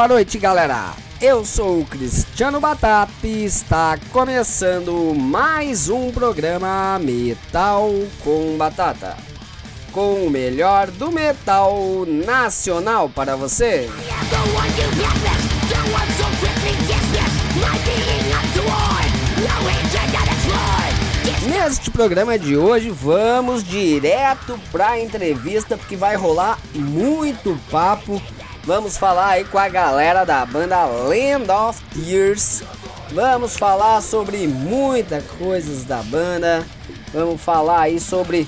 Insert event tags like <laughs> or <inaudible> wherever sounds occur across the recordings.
Boa noite, galera. Eu sou o Cristiano Batata e está começando mais um programa Metal com Batata. Com o melhor do metal nacional para você. Neste programa de hoje vamos direto para a entrevista porque vai rolar muito papo Vamos falar aí com a galera da banda Land of Tears. Vamos falar sobre muitas coisas da banda. Vamos falar aí sobre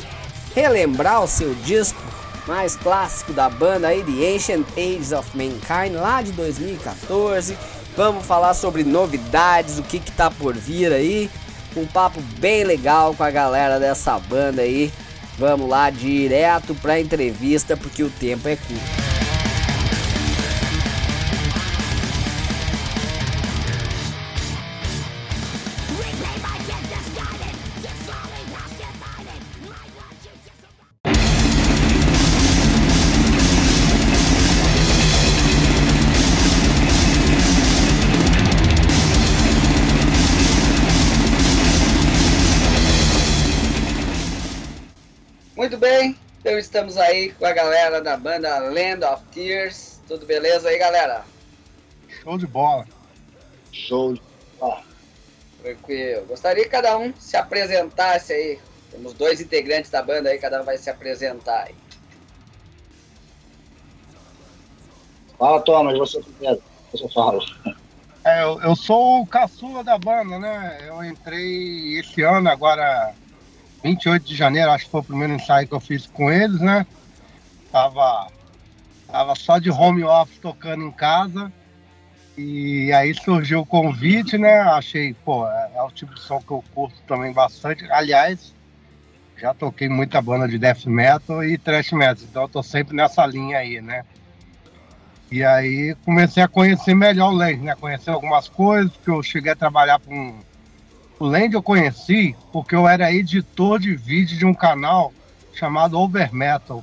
relembrar o seu disco mais clássico da banda aí, The Ancient Ages of Mankind, lá de 2014. Vamos falar sobre novidades, o que que tá por vir aí. Um papo bem legal com a galera dessa banda aí. Vamos lá direto pra entrevista porque o tempo é curto. Então estamos aí com a galera da banda Land of Tears. Tudo beleza aí, galera? Show de bola. Show de bola. Tranquilo. Gostaria que cada um se apresentasse aí. Temos dois integrantes da banda aí, cada um vai se apresentar aí. Fala, Thomas, você primeiro. Você fala. É, eu, eu sou o caçula da banda, né? Eu entrei esse ano, agora 28 de janeiro, acho que foi o primeiro ensaio que eu fiz com eles, né? Tava, tava só de home office tocando em casa. E aí surgiu o convite, né? Achei, pô, é, é o tipo de som que eu curto também bastante. Aliás, já toquei muita banda de death metal e thrash metal, então eu tô sempre nessa linha aí, né? E aí comecei a conhecer melhor o Land, né? Conhecer algumas coisas, porque eu cheguei a trabalhar com um o Land eu conheci porque eu era editor de vídeo de um canal chamado Over Metal.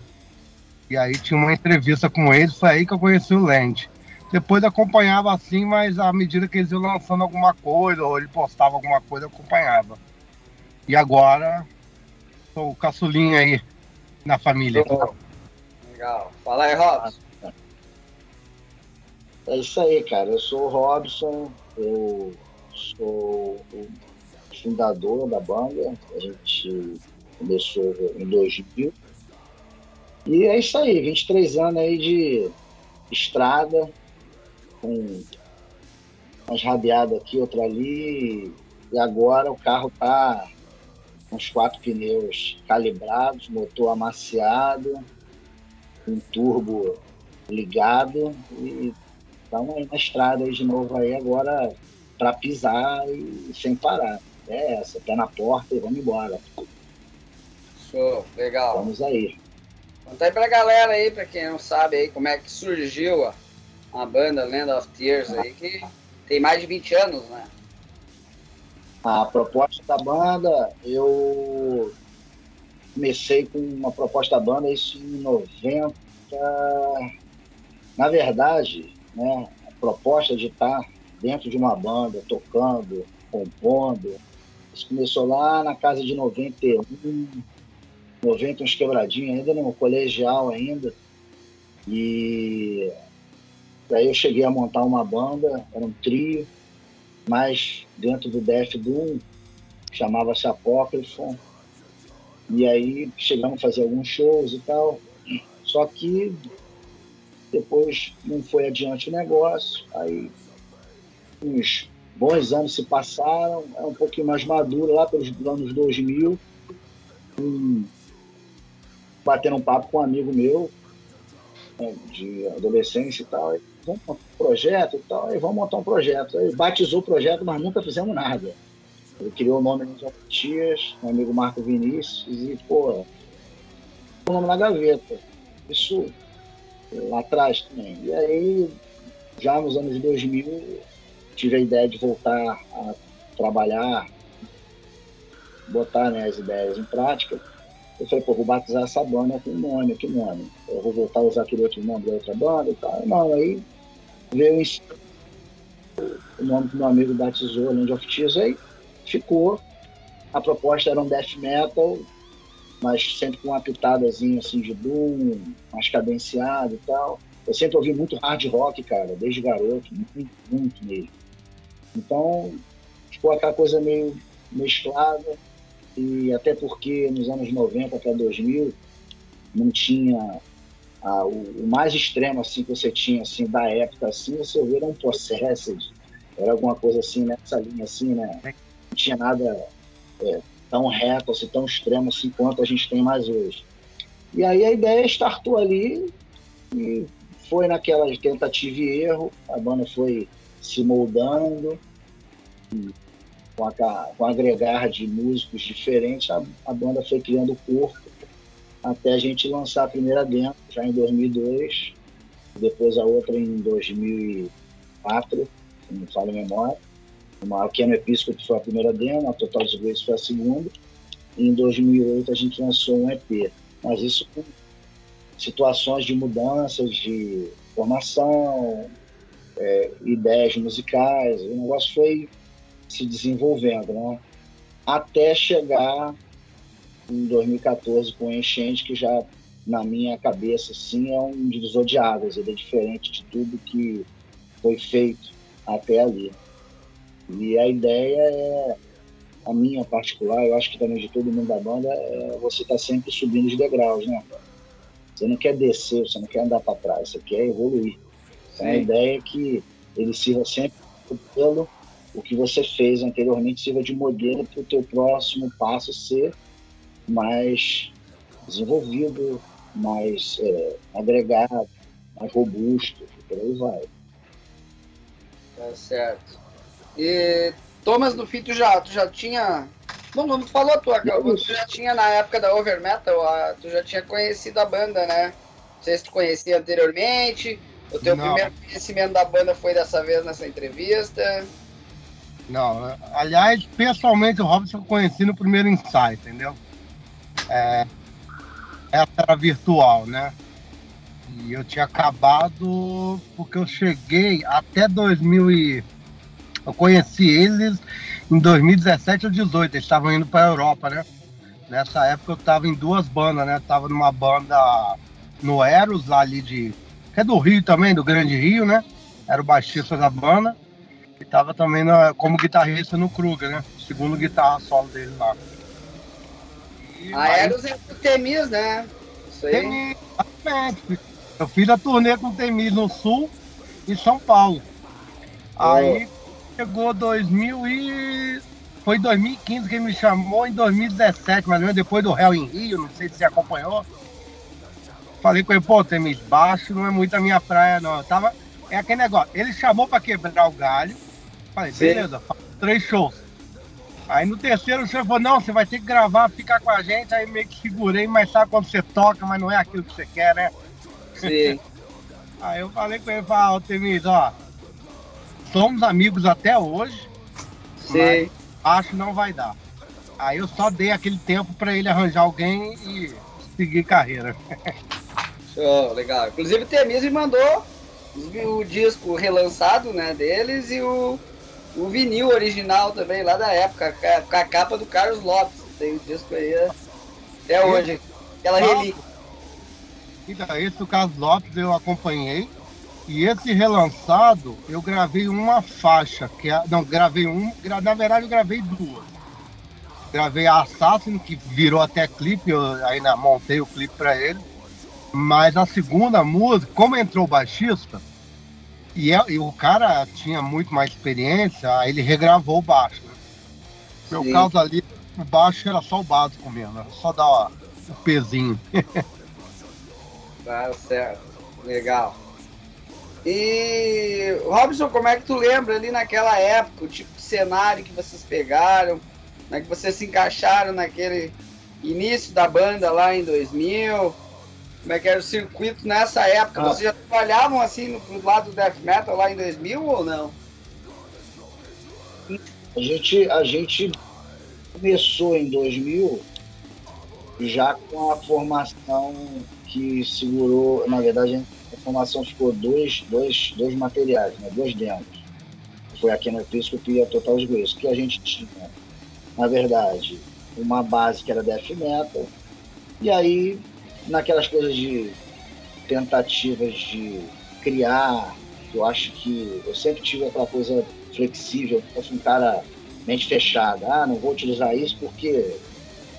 E aí tinha uma entrevista com eles, foi aí que eu conheci o Land. Depois acompanhava assim, mas à medida que eles iam lançando alguma coisa, ou ele postava alguma coisa, eu acompanhava. E agora, sou o caçulinha aí na família. Legal. Fala aí, Robson. É isso aí, cara. Eu sou o Robson, eu sou o fundador da banda. A gente começou em 2000. E é isso aí, 23 anos aí de estrada, com umas rabiadas aqui, outra ali. E agora o carro tá com os quatro pneus calibrados, motor amaciado, com turbo ligado e aí na estrada aí de novo aí agora para pisar e sem parar é essa, pé na porta e vamos embora. Show, legal. Vamos aí. Conta aí pra galera aí, pra quem não sabe aí, como é que surgiu a, a banda Land of Tears aí, que tem mais de 20 anos, né? A proposta da banda, eu comecei com uma proposta da banda isso em 90. Na verdade, né, a proposta de estar dentro de uma banda, tocando, compondo, isso começou lá na casa de 91, 90 uns quebradinhos, ainda no colegial ainda. E aí eu cheguei a montar uma banda, era um trio, mas dentro do Death Doom, chamava-se Apócrifo. E aí chegamos a fazer alguns shows e tal. Só que depois não foi adiante o negócio. Aí uns bons anos se passaram, é um pouquinho mais maduro lá pelos anos 2000, um, batendo um papo com um amigo meu, né, de adolescência e tal, vamos montar um projeto e tal, vamos montar um projeto. Aí batizou o projeto, mas nunca fizemos nada. Ele criou o nome nos Tias, meu amigo Marco Vinícius, e, pô, o nome na gaveta. Isso lá atrás também. E aí, já nos anos 2000, tive a ideia de voltar a trabalhar, botar né, as ideias em prática. Eu falei, pô, vou batizar essa banda com nome, que nome? Eu vou voltar a usar aquele outro nome da outra banda e tal. Não, aí veio o nome do meu amigo batizou Land of Tears, aí ficou. A proposta era um death metal, mas sempre com uma pitadazinha assim de doom, mais cadenciado e tal. Eu sempre ouvi muito hard rock, cara, desde garoto, muito, muito mesmo. Então, ficou aquela coisa meio mesclada, e até porque nos anos 90 até 2000 não tinha ah, o, o, mais extremo assim que você tinha assim da época assim, você ouvia um Possessed, era alguma coisa assim nessa linha assim, né? Não tinha nada é, tão reto, assim, tão extremo assim quanto a gente tem mais hoje. E aí a ideia startou ali e foi naquela tentativa e erro, a banda foi se moldando, com, a, com agregar de músicos diferentes, a, a banda foi criando corpo até a gente lançar a primeira demo já em 2002, depois a outra em 2004, se não falo a memória. Uma Alqueno Episcopal foi a primeira demo, a Total Disgrace foi a segunda. E em 2008 a gente lançou um EP. Mas isso com situações de mudanças de formação, é, ideias musicais. O negócio foi se desenvolvendo, né? Até chegar em 2014 com o Enchente, que já na minha cabeça assim é um divisor de águas, ele é diferente de tudo que foi feito até ali. E a ideia é, a minha particular, eu acho que também de todo mundo da banda, é você estar tá sempre subindo os degraus, né? Você não quer descer, você não quer andar para trás, você quer evoluir. Então, a ideia é que ele sirva sempre pelo o que você fez anteriormente, sirva de modelo para o teu próximo passo ser mais desenvolvido, mais é, agregado, mais robusto, por aí vai. Tá certo. E Thomas, no fim, tu já, tu já tinha. Bom, não falou a tua, tu já tinha na época da Over Metal, a, tu já tinha conhecido a banda, né? Não sei se tu conhecia anteriormente. O teu não. primeiro conhecimento da banda foi dessa vez nessa entrevista. Não, aliás, pessoalmente o Robson eu conheci no primeiro ensaio, entendeu? É, essa era virtual, né? E eu tinha acabado porque eu cheguei até 2000 e eu conheci eles em 2017 ou 2018, eles estavam indo para a Europa, né? Nessa época eu estava em duas bandas, né? Eu tava numa banda no Eros, lá ali de. Que é do Rio também, do Grande Rio, né? Era o baixista da banda. E tava também na, como guitarrista no Kruger, né? Segundo guitarra solo dele lá. E, a Eros é o Temis, né? Isso aí. Temis, exatamente. Eu fiz a turnê com o Temis no Sul e São Paulo. Oh. Aí chegou 2000 e... Foi 2015 que ele me chamou, em 2017, mais ou menos, depois do Hell em Rio, não sei se você acompanhou. Falei com ele, pô, Temis, baixo não é muito a minha praia, não. Eu tava... É aquele negócio, ele chamou pra quebrar o galho. Falei, Sim. beleza, três shows. Aí no terceiro o senhor falou, não, você vai ter que gravar, ficar com a gente. Aí meio que segurei, mas sabe quando você toca, mas não é aquilo que você quer, né? Sim. <laughs> Aí eu falei com ele, falei, ó, Temis, ó, somos amigos até hoje. Sim. acho que não vai dar. Aí eu só dei aquele tempo para ele arranjar alguém e seguir carreira. <laughs> Show, legal. Inclusive o Temis me mandou o disco relançado né, deles e o, o vinil original também, lá da época, com a capa do Carlos Lopes. Tem o disco aí até hoje. Aquela relíquia. Então, esse do Carlos Lopes eu acompanhei. E esse relançado, eu gravei uma faixa, que é, não, gravei um, na verdade eu gravei duas. Gravei a Assassin, que virou até clipe, eu ainda montei o clipe para ele. Mas a segunda música, como entrou o baixista, e, é, e, o cara tinha muito mais experiência, aí ele regravou o baixo. Né? No meu caso ali, o baixo era só o básico mesmo, só dar o pezinho. <laughs> tá certo, legal. E Robson, como é que tu lembra ali naquela época, o tipo de cenário que vocês pegaram, como é que vocês se encaixaram naquele início da banda lá em 2000? Como é que era o circuito nessa época? Ah. Vocês já trabalhavam assim no, lado do death metal lá em 2000 ou não? A gente, a gente começou em 2000 já com a formação que segurou, na verdade, a formação ficou dois, dois, dois materiais, né? dois demos. Foi aqui no Episcopo e a Total Disgrace, que a gente tinha, na verdade, uma base que era death metal, e aí, naquelas coisas de tentativas de criar, eu acho que eu sempre tive aquela coisa flexível, eu fui um cara mente fechada, ah, não vou utilizar isso porque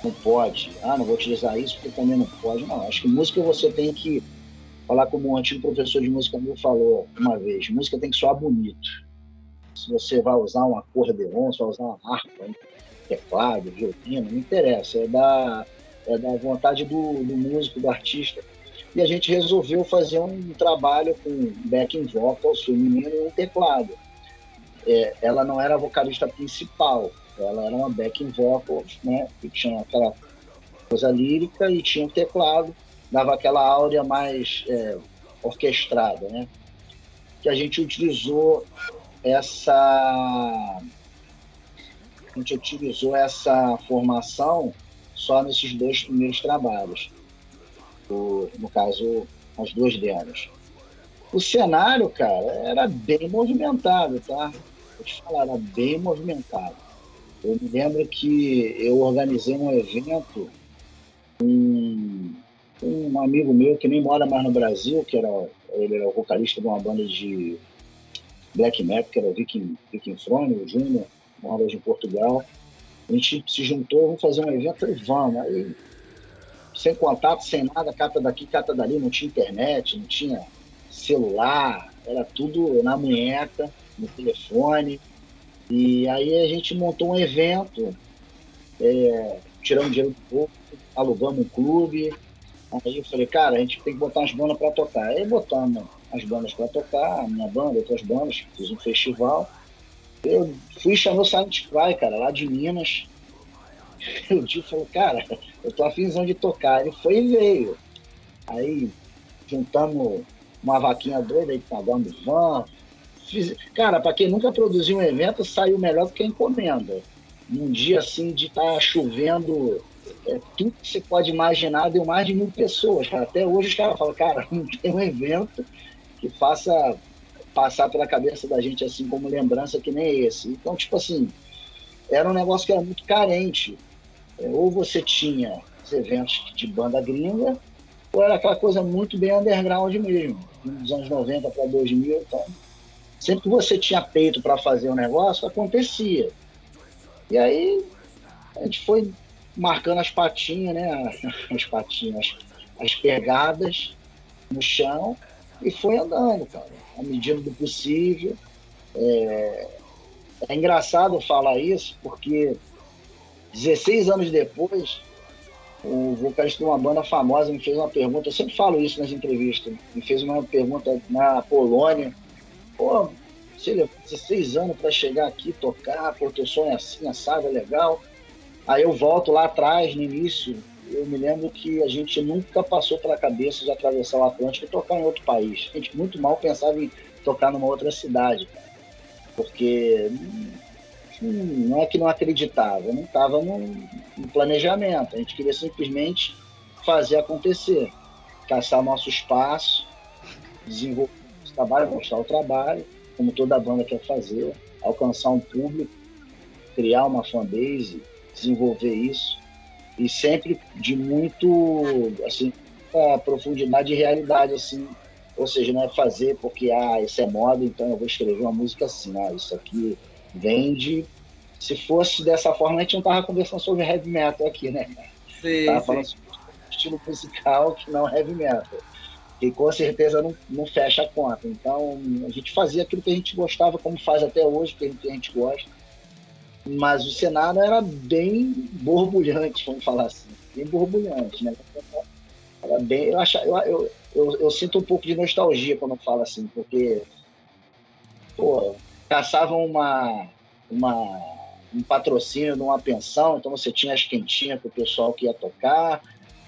não pode, ah, não vou utilizar isso porque também não pode, não, acho que música você tem que falar como um antigo professor de música meu falou uma vez, música tem que soar bonito. Se você vai usar um acordeon, se vai usar uma harpa, um teclado, violino, não interessa, é da, é da vontade do, do músico, do artista. E a gente resolveu fazer um trabalho com backing vocals feminino e um teclado. É, ela não era a vocalista principal, ela era uma backing vocals, né, que tinha aquela coisa lírica e tinha um teclado dava aquela áurea mais é, orquestrada, né? Que a gente utilizou essa a gente utilizou essa formação só nesses dois primeiros trabalhos, o, no caso as duas delas. O cenário, cara, era bem movimentado, tá? Vou te falar, era bem movimentado. Eu me lembro que eu organizei um evento em um amigo meu que nem mora mais no Brasil, que era ele era o vocalista de uma banda de black metal, que era o Viking, Viking Throne, o Júnior, mora hoje em Portugal. A gente se juntou, vamos fazer um evento, falei, vamos. Aí, sem contato, sem nada, cata daqui, cata dali, não tinha internet, não tinha celular, era tudo na munheca, no telefone. E aí a gente montou um evento, é, tiramos dinheiro do povo, alugamos um clube, Aí eu falei, cara, a gente tem que botar as bandas para tocar. Aí botamos as bandas para tocar, a minha banda, outras bandas, fiz um festival. Eu fui chamar o Silent Cry, cara, lá de Minas. <laughs> O Dio falou, cara, eu tô afinzão de tocar. Ele foi e veio. Aí juntamos uma vaquinha doida aí, pagamos van. Fiz... Cara, para quem nunca produziu um evento, saiu melhor do que a encomenda. Num dia assim de estar tá chovendo é, tudo que você pode imaginar deu mais de mil pessoas. Cara. Até hoje os caras falam, cara, <laughs> não tem um evento que faça passar pela cabeça da gente assim como lembrança que nem esse. Então, tipo assim, era um negócio que era muito carente. É, ou você tinha os eventos de banda gringa, ou era aquela coisa muito bem underground mesmo, dos anos 90 para 2000. Então, sempre que você tinha peito para fazer um negócio, acontecia. E aí a gente foi marcando as patinhas, né? <laughs> As patinhas, as pegadas no chão e foi andando, cara, à medida do possível. É, é engraçado falar isso porque 16 anos depois, o vocalista de uma banda famosa me fez uma pergunta, eu sempre falo isso nas entrevistas, me fez uma pergunta na Polônia, pô, você levou 16 anos para chegar aqui, tocar, pô, teu sonho é assim, assado, é legal. Aí eu volto lá atrás, no início, eu me lembro que a gente nunca passou pela cabeça de atravessar o Atlântico e tocar em outro país. A gente muito mal pensava em tocar numa outra cidade, porque hum, não é que não acreditava, não estava no, planejamento. A gente queria simplesmente fazer acontecer, caçar nosso espaço, desenvolver o trabalho, mostrar o trabalho, como toda banda quer fazer, alcançar um público, criar uma fanbase, desenvolver isso e sempre de muito assim profundidade e realidade assim. Ou seja não é fazer porque ah isso é moda então eu vou escrever uma música assim ah isso aqui vende. Se fosse dessa forma a gente não tava conversando sobre heavy metal aqui né? Sim, tava sim. falando sobre estilo musical que não heavy metal. Que com certeza não, não fecha a conta. Então a gente fazia aquilo que a gente gostava como faz até hoje que a gente gosta mas o cenário era bem borbulhante, vamos falar assim, bem borbulhante, né? Era bem, eu, acho, eu, eu, eu, eu, sinto um pouco de nostalgia quando eu falo assim, porque pô, caçavam uma, uma, um patrocínio de uma pensão, então você tinha as quentinhas para o pessoal que ia tocar,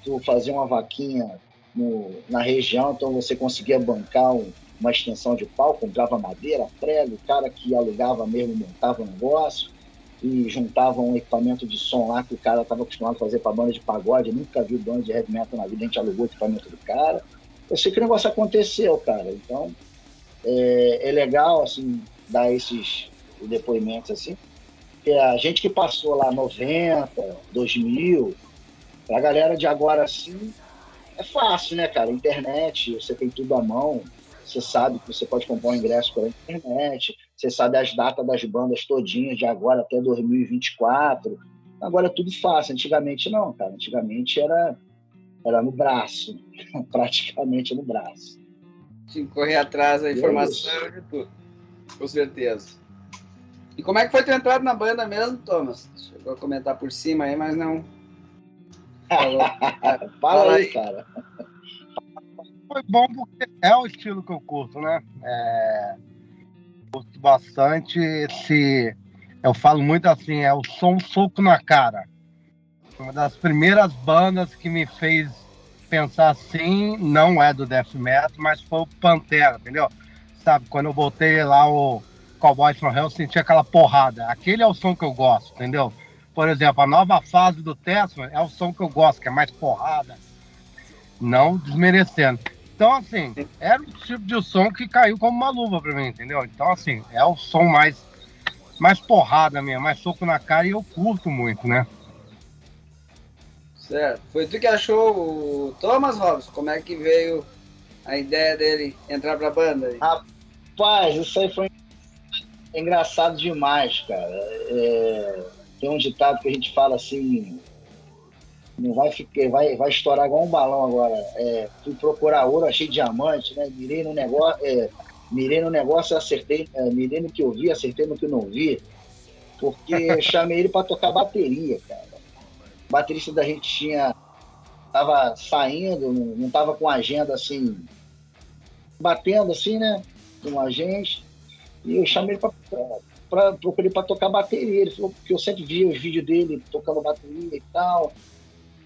tu fazia uma vaquinha no, na região, então você conseguia bancar um, uma extensão de pau, comprava madeira, prego, o cara que alugava mesmo montava o negócio e juntavam um equipamento de som lá que o cara estava acostumado a fazer para banda de pagode, nunca viu banda de heavy metal na vida, a gente alugou o equipamento do cara. eu sei que o negócio aconteceu, cara. Então, é, é legal, assim, dar esses depoimentos, assim. Porque a gente que passou lá 90, 2000, pra galera de agora, assim, é fácil, né, cara? Internet, você tem tudo à mão, você sabe que você pode comprar um ingresso pela internet, você sabe as datas das bandas todinhas de agora até 2024. Agora é tudo fácil. Antigamente não, cara. Antigamente era, era no braço, <laughs> praticamente no braço. Tinha que correr atrás da informação de tudo. Com certeza. E como é que foi ter entrado na banda mesmo, Thomas? Chegou a comentar por cima aí, mas não. <laughs> Fala aí, cara foi bom porque é o estilo que eu curto, né? É, curto bastante esse. Eu falo muito assim, é o som soco na cara. Uma das primeiras bandas que me fez pensar assim, não é do death metal, mas foi o Pantera, entendeu? Sabe, quando eu botei lá o Cowboys from Hell, eu senti aquela porrada. Aquele é o som que eu gosto, entendeu? Por exemplo, a nova fase do Tesla é o som que eu gosto, que é mais porrada. Não desmerecendo. Então, assim, era o tipo de som que caiu como uma luva pra mim, entendeu? Então, assim, é o som mais, mais porrada mesmo, mais soco na cara e eu curto muito, né? Certo. Foi tu que achou o Thomas Robson? Como é que veio a ideia dele entrar pra banda? Aí? Rapaz, isso aí foi engraçado demais, cara. É... Tem um ditado que a gente fala assim, não vai ficar, vai, vai estourar igual um balão agora. É, fui procurar ouro, achei diamante, né? Mirei no negócio, é, mirei no negócio, acertei, é, mirei no que eu vi, acertei no que não vi, porque <laughs> chamei ele para tocar bateria, cara. O baterista da gente tinha tava saindo, não, não tava com agenda assim, batendo assim, né? Com a gente. E eu chamei ele para procurei para tocar bateria. Ele falou que eu sempre via os vídeos dele tocando bateria e tal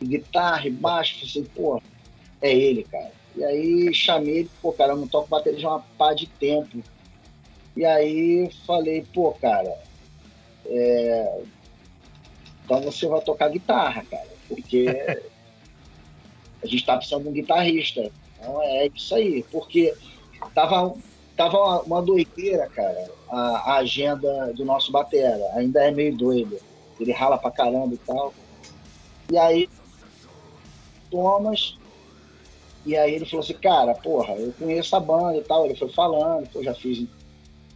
guitarra e baixo, falei assim, pô, é ele, cara. E aí chamei ele, pô, cara, eu não toco bateria de uma pá de tempo. E aí falei, pô, cara, é... então você vai tocar guitarra, cara, porque <laughs> a gente tá precisando de um guitarrista. Então é isso aí, porque tava, tava uma, doideira, cara, a, a agenda do nosso batera. Ainda é meio doida. Ele rala pra caramba e tal. E aí Thomas. E aí ele falou assim, cara, porra, eu conheço a banda e tal. Ele foi falando, eu já fiz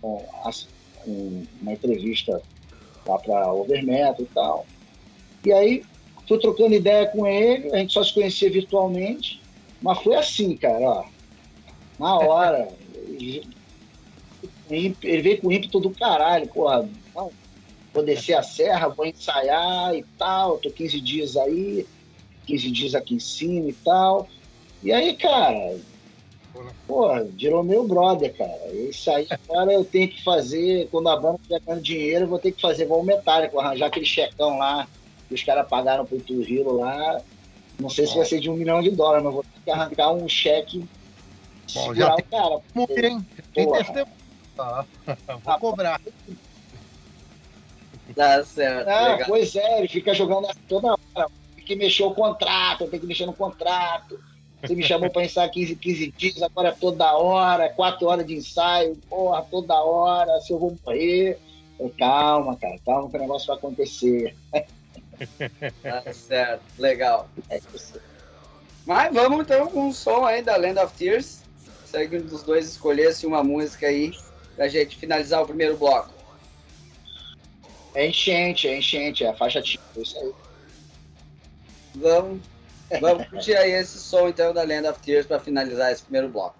bom, uma entrevista lá pra Overmetal e tal. E aí fui trocando ideia com ele, a gente só se conhecia virtualmente, mas foi assim, cara, ó. Na hora. <laughs> ele veio com o ímpeto do caralho, porra. Vou descer a serra, vou ensaiar e tal, tô 15 dias aí 15 dias aqui em cima e tal. E aí, cara, pô, virou meu brother, cara. Isso aí agora eu tenho que fazer, quando a banda estiver ganhando dinheiro, eu vou ter que fazer igual o Metallica, arranjar aquele checão lá que os caras pagaram pro Turrilo lá. Não sei se vai ser de um milhão de dólares, mas vou ter que arrancar um cheque Bom, já tem... o cara. Porque, tem, tem testemunho. Ah, vou cobrar. Tá certo. Ah, pois é, ele fica jogando toda hora que mexer o contrato, tem que mexer no contrato. Você me chamou para ensaiar 15, 15 dias, agora é toda hora, 4 horas de ensaio, porra, toda hora, se eu vou morrer. Eu, calma, cara, calma que o negócio vai acontecer. Tá certo, legal. É Mas vamos então com um som aí da Land of Tears. Segue um dos dois escolhesse uma música aí pra gente finalizar o primeiro bloco. É enchente, é enchente, é a faixa tipo, isso aí. Vamos, vamos curtir aí esse som então da Land of Tears para finalizar esse primeiro bloco.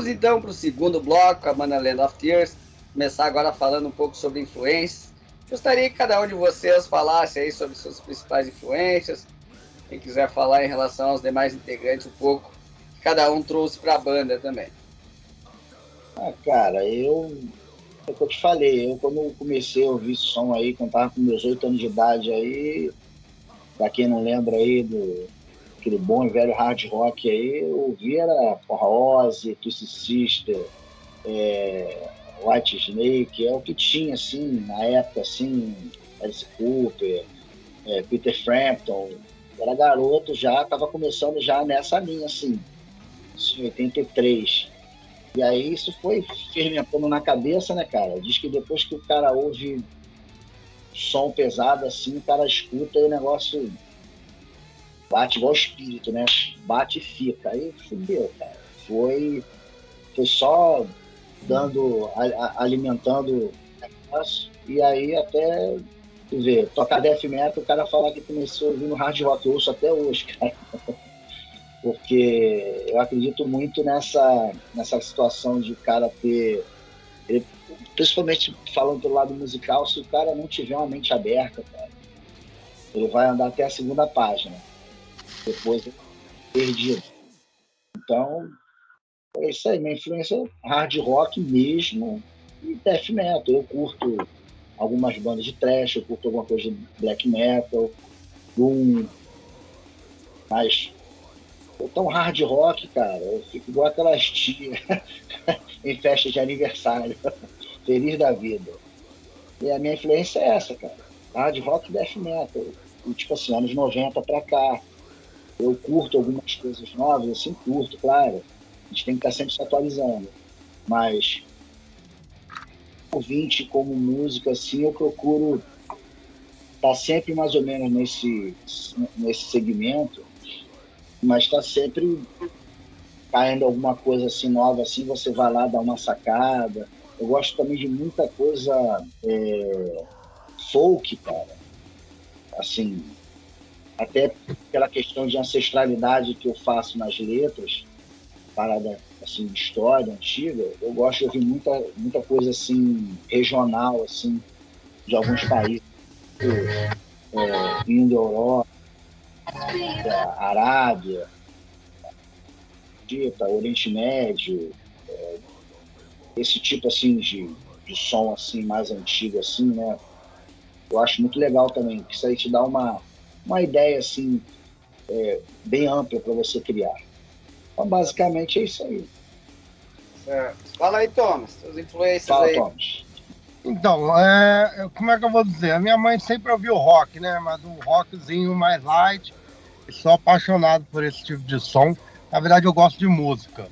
Voltamos então para o segundo bloco, a banda Land of Tears. Começar agora falando um pouco sobre influências. Gostaria que cada um de vocês falasse aí sobre suas principais influências. Quem quiser falar em relação aos demais integrantes um pouco, que cada um trouxe para a banda também. Ah, cara, eu. É o que eu te falei, eu quando comecei a ouvir esse som aí, quando tava com meus oito anos de idade aí, pra quem não lembra aí do aquele bom e velho hard rock aí, eu ouvi era porra, Ozzy, Twisted Sister, é, White Snake, é o que tinha, assim, na época, assim, Alice Cooper, é, Peter Frampton, era garoto já, tava começando já nessa linha, assim, em 83. E aí isso foi fermentando na cabeça, né, cara? Diz que depois que o cara ouve som pesado assim, o cara escuta e o negócio bate igual espírito, né? Bate e fica. Aí fudeu, cara. Foi, foi só dando, a, a, alimentando negócio, e aí até vê, tocar death metal, o cara falar que começou ouvindo hard rock, eu ouço até hoje, cara. <laughs> Porque eu acredito muito nessa, nessa situação de o cara ter. Ele, principalmente falando pelo lado musical, se o cara não tiver uma mente aberta, cara, ele vai andar até a segunda página depois perdido. Então, é isso aí. Minha influência é hard rock mesmo e death metal. Eu curto algumas bandas de trash, eu curto alguma coisa de black metal, doom, mas tão hard rock, cara, eu fico igual aquelas tias <laughs> em festa de aniversário, <laughs> feliz da vida. E a minha influência é essa, cara. Hard rock e death metal. E, tipo assim, anos 90 pra cá Eu curto algumas coisas novas, assim, curto, claro. A gente tem que estar sempre se atualizando. Mas ouvinte como música, assim, eu procuro estar sempre mais ou menos nesse, nesse segmento, mas está sempre caindo alguma coisa assim nova, assim, você vai lá dar uma sacada. Eu gosto também de muita coisa é, folk, cara. Assim, até pela questão de ancestralidade que eu faço nas letras, parada assim, de história antiga, eu gosto de ouvir muita, muita coisa assim, regional, assim, de alguns países, é, indo Europa, Arábia, Dita, Oriente Médio, é, esse tipo assim de, de som assim mais antigo assim, né? Eu acho muito legal também, que isso aí te dá uma, uma ideia assim é, bem ampla para você criar. Então, basicamente é isso aí. Certo. Fala aí, Thomas, as influências Fala, aí. Thomas. Então, é, como é que eu vou dizer? A minha mãe sempre ouviu rock, né? Mas um rockzinho mais light. E sou apaixonado por esse tipo de som. Na verdade, eu gosto de música,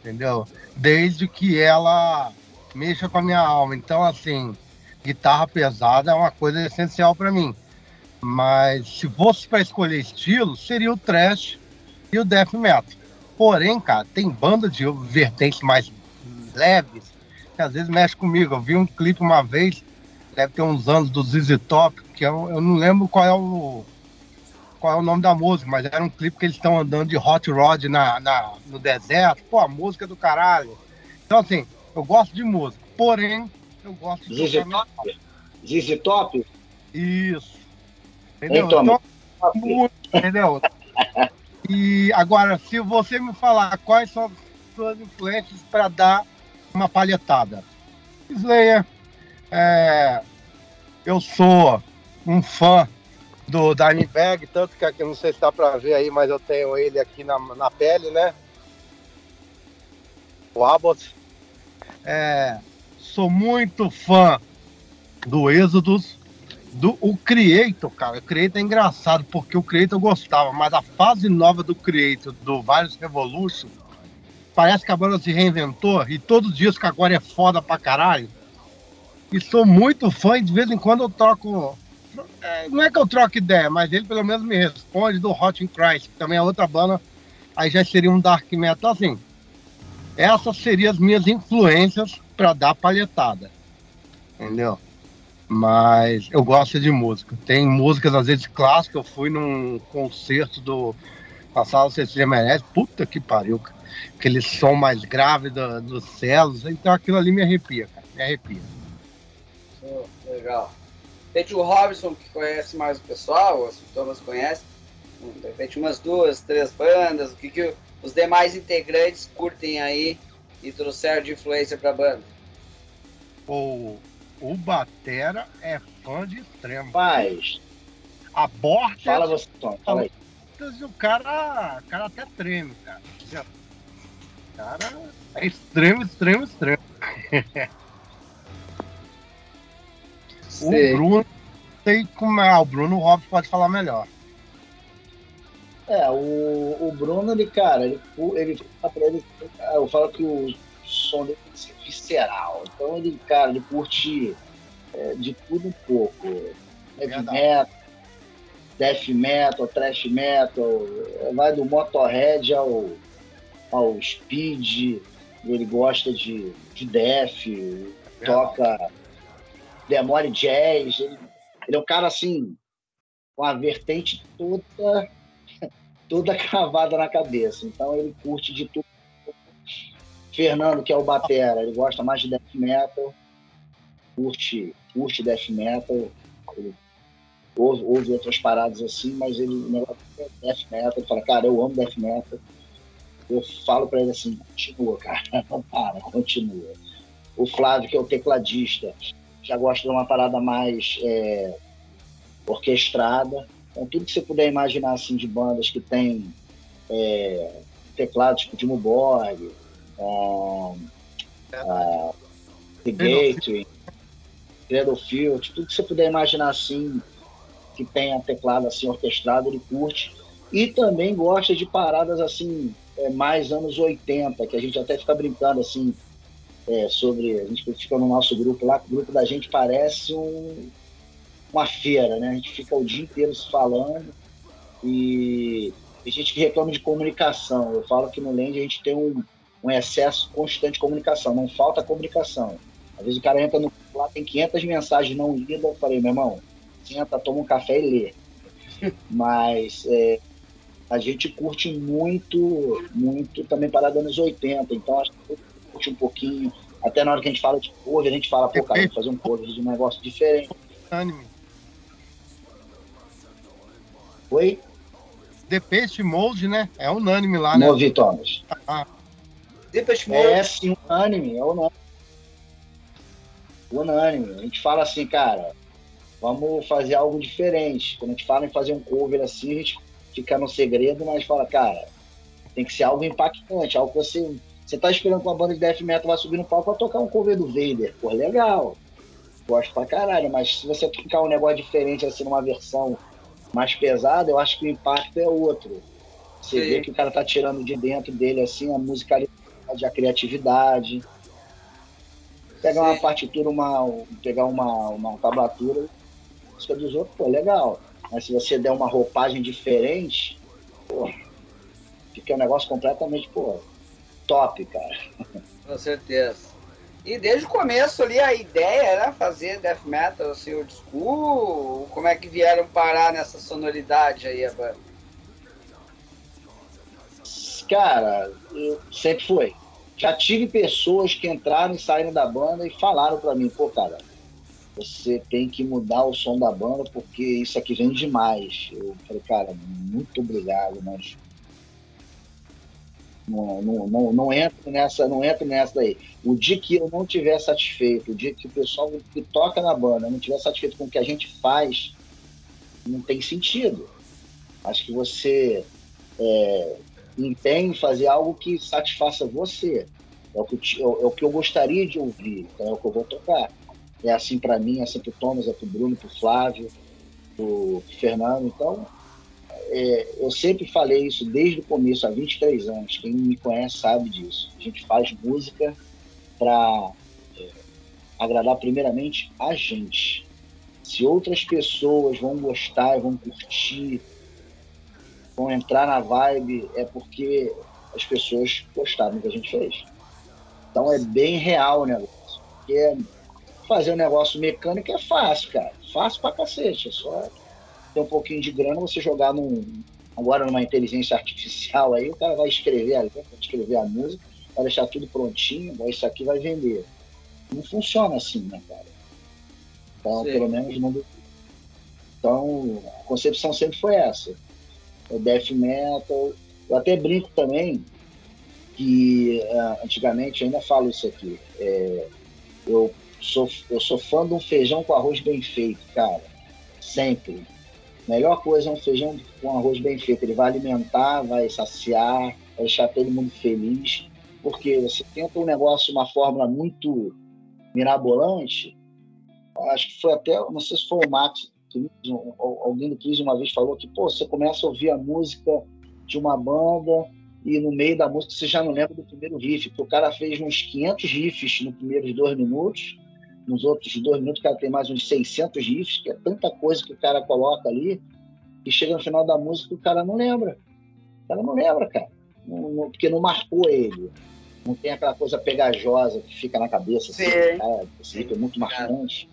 entendeu? Desde que ela mexa com a minha alma. Então, assim, guitarra pesada é uma coisa essencial para mim. Mas se fosse para escolher estilo, seria o thrash e o death metal. Porém, cara, tem banda de vertentes mais leves que às vezes mexe comigo. Eu vi um clipe uma vez, deve ter uns anos, do ZZ Top, que eu, eu não lembro qual é o qual é o nome da música, mas era um clipe que eles estão andando de hot rod na, na, no deserto. Pô, a música é do caralho. Então, assim, eu gosto de música, porém, eu gosto de. ZZ Top? ZZ Top? Isso. Entendeu? Então, muito, entendeu? E agora, se você me falar quais são as suas influências para dar uma palhetada. Slayer, é, eu sou um fã do Dimebag, tanto que aqui não sei se dá para ver aí, mas eu tenho ele aqui na, na pele, né? O Abbott. É, sou muito fã do Êxodos, do o Creator, cara. O Creator é engraçado, porque o Creator eu gostava, mas a fase nova do Creator, do Vários Revolution, parece que a banda se reinventou e todos os que agora é foda pra caralho. E sou muito fã e de vez em quando eu troco. É, não é que eu troco ideia, mas ele pelo menos me responde do Hot in Christ, que também é outra banda, aí já seria um Dark Metal. Assim, essas seriam as minhas influências para dar palhetada. Entendeu? Mas eu gosto de música. Tem músicas, às vezes, clássicas. Eu fui num concerto do. Na sala Cecília Meirelles. Puta que pariu, cara. Aquele som mais grave do, dos celos. Então aquilo ali me arrepia, cara. Me arrepia. Oh, legal. De repente o Robson, que conhece mais o pessoal, o Thomas conhece, de repente umas duas, três bandas, o que, que os demais integrantes curtem aí e trouxeram de influência para a banda? O o Batera é fã de extremo. Mas. A Borges. Fala você, Tom, fala aí. O cara, o cara até treme, cara. O cara é extremo, extremo, extremo. <laughs> o Bruno, sei como é. O Bruno Robson pode falar melhor. É, o, o Bruno, ele, cara, ele, ele, ele, eu falo que o som dele tem visceral. Então ele, cara, ele curte é, de tudo um pouco. Heavy metal, death metal, thrash metal, vai do Motorhead ao, ao Speed, ele gosta de, de death, toca demore jazz, ele, ele é um cara assim, com a vertente toda <laughs> toda cravada na cabeça. Então ele curte de tudo Fernando, que é o Batera, ele gosta mais de death metal, curte, curte death metal, ele ouve, ouve outras paradas assim, mas ele o negócio é death metal, ele fala, cara, eu amo death metal. Eu falo para ele assim, continua, cara, <laughs> não para, continua. O Flávio, que é o tecladista, já gosta de uma parada mais é, orquestrada. Então, tudo que você puder imaginar assim de bandas que tem é, teclado tipo de Muborg, um, uh, The Gateway, Cradlefield, tudo que você puder imaginar assim, que tenha teclado assim orquestrado, ele curte. E também gosta de paradas assim, é, mais anos 80, que a gente até fica brincando assim, é, sobre. A gente fica no nosso grupo lá, o grupo da gente parece um, uma feira, né? A gente fica o dia inteiro se falando e tem gente que reclama de comunicação. Eu falo que no Land a gente tem um, um excesso constante de comunicação, não falta comunicação. Às vezes o cara entra no lá, tem 500 mensagens não lidas, eu falei, meu irmão, senta, toma um café e lê. <laughs> Mas é, a gente curte muito, muito também parada anos 80, então acho que curte um pouquinho. Até na hora que a gente fala de cover, a gente fala, pô, cara, vamos fazer um cover de um negócio diferente. Anime. Oi? Depeche Mode, né? É unânime lá, né? Move, Thomas. Ah. Depeche Mode. É sim, unânime, é unânime. Unânime. A gente fala assim, cara, vamos fazer algo diferente. Quando a gente fala em fazer um cover assim, a gente fica no segredo, mas fala, cara, tem que ser algo impactante, algo que você. Você tá esperando que uma banda de death metal vai subir no palco pra tocar um cover do Vader. Pô, legal. Gosto pra caralho, mas se você tocar um negócio diferente assim numa versão mais pesada, eu acho que o impacto é outro. Você Sim. vê que o cara tá tirando de dentro dele assim a musicalidade, a criatividade. Pegar Sim. uma partitura, uma, pegar uma, uma tablatura, música dos outros, pô, legal. Mas se você der uma roupagem diferente, pô, fica um negócio completamente, pô, top, cara. Com certeza. E desde o começo ali a ideia era fazer death metal, assim, old school. Como é que vieram parar nessa sonoridade aí, a Cara, sempre foi. Já tive pessoas que entraram e saíram da banda e falaram para mim, pô, cara, você tem que mudar o som da banda porque isso aqui vem demais. Eu falei, cara, muito obrigado, mas não, não, não, não entro nessa, não entro nessa aí. O dia que eu não tiver satisfeito, o dia que o pessoal que toca na banda não tiver satisfeito com o que a gente faz, não tem sentido. Acho que você é, empenhe em fazer algo que satisfaça você. É o que, eu, é o que eu gostaria de ouvir, então é o que eu vou tocar. É assim para mim, é assim pro Thomas, é pro Bruno, pro Flávio, pro Fernando. Então, é, eu sempre falei isso desde o começo, há 23 anos. Quem me conhece sabe disso. A gente faz música para é, agradar primeiramente a gente. Se outras pessoas vão gostar, vão curtir, vão entrar na vibe, é porque as pessoas gostaram do que a gente fez. Então é bem real o negócio. Porque fazer um negócio mecânico é fácil, cara. Fácil pra cacete. É só ter um pouquinho de grana, você jogar num, agora numa inteligência artificial aí, o cara vai escrever a letra, vai escrever a música, vai deixar tudo prontinho, isso aqui vai vender. Não funciona assim, né, cara? Então, Sim. pelo menos não. Então, a concepção sempre foi essa. O death metal. Eu até brinco também que uh, antigamente, eu ainda falo isso aqui, é, eu, sou, eu sou fã de um feijão com arroz bem feito, cara. Sempre melhor coisa é um feijão com arroz bem feito. Ele vai alimentar, vai saciar, vai deixar todo mundo feliz. Porque você tenta um negócio, uma fórmula muito mirabolante. Acho que foi até, não sei se foi o Max, alguém do Cris uma vez falou que, pô, você começa a ouvir a música de uma banda e no meio da música você já não lembra do primeiro riff, porque o cara fez uns 500 riffs nos primeiros dois minutos nos outros dois minutos o cara tem mais uns 600 riffs, que é tanta coisa que o cara coloca ali, e chega no final da música o cara não lembra. O cara não lembra, cara. Não, não, porque não marcou ele. Não tem aquela coisa pegajosa que fica na cabeça. Assim, cara, esse riff é muito marcante.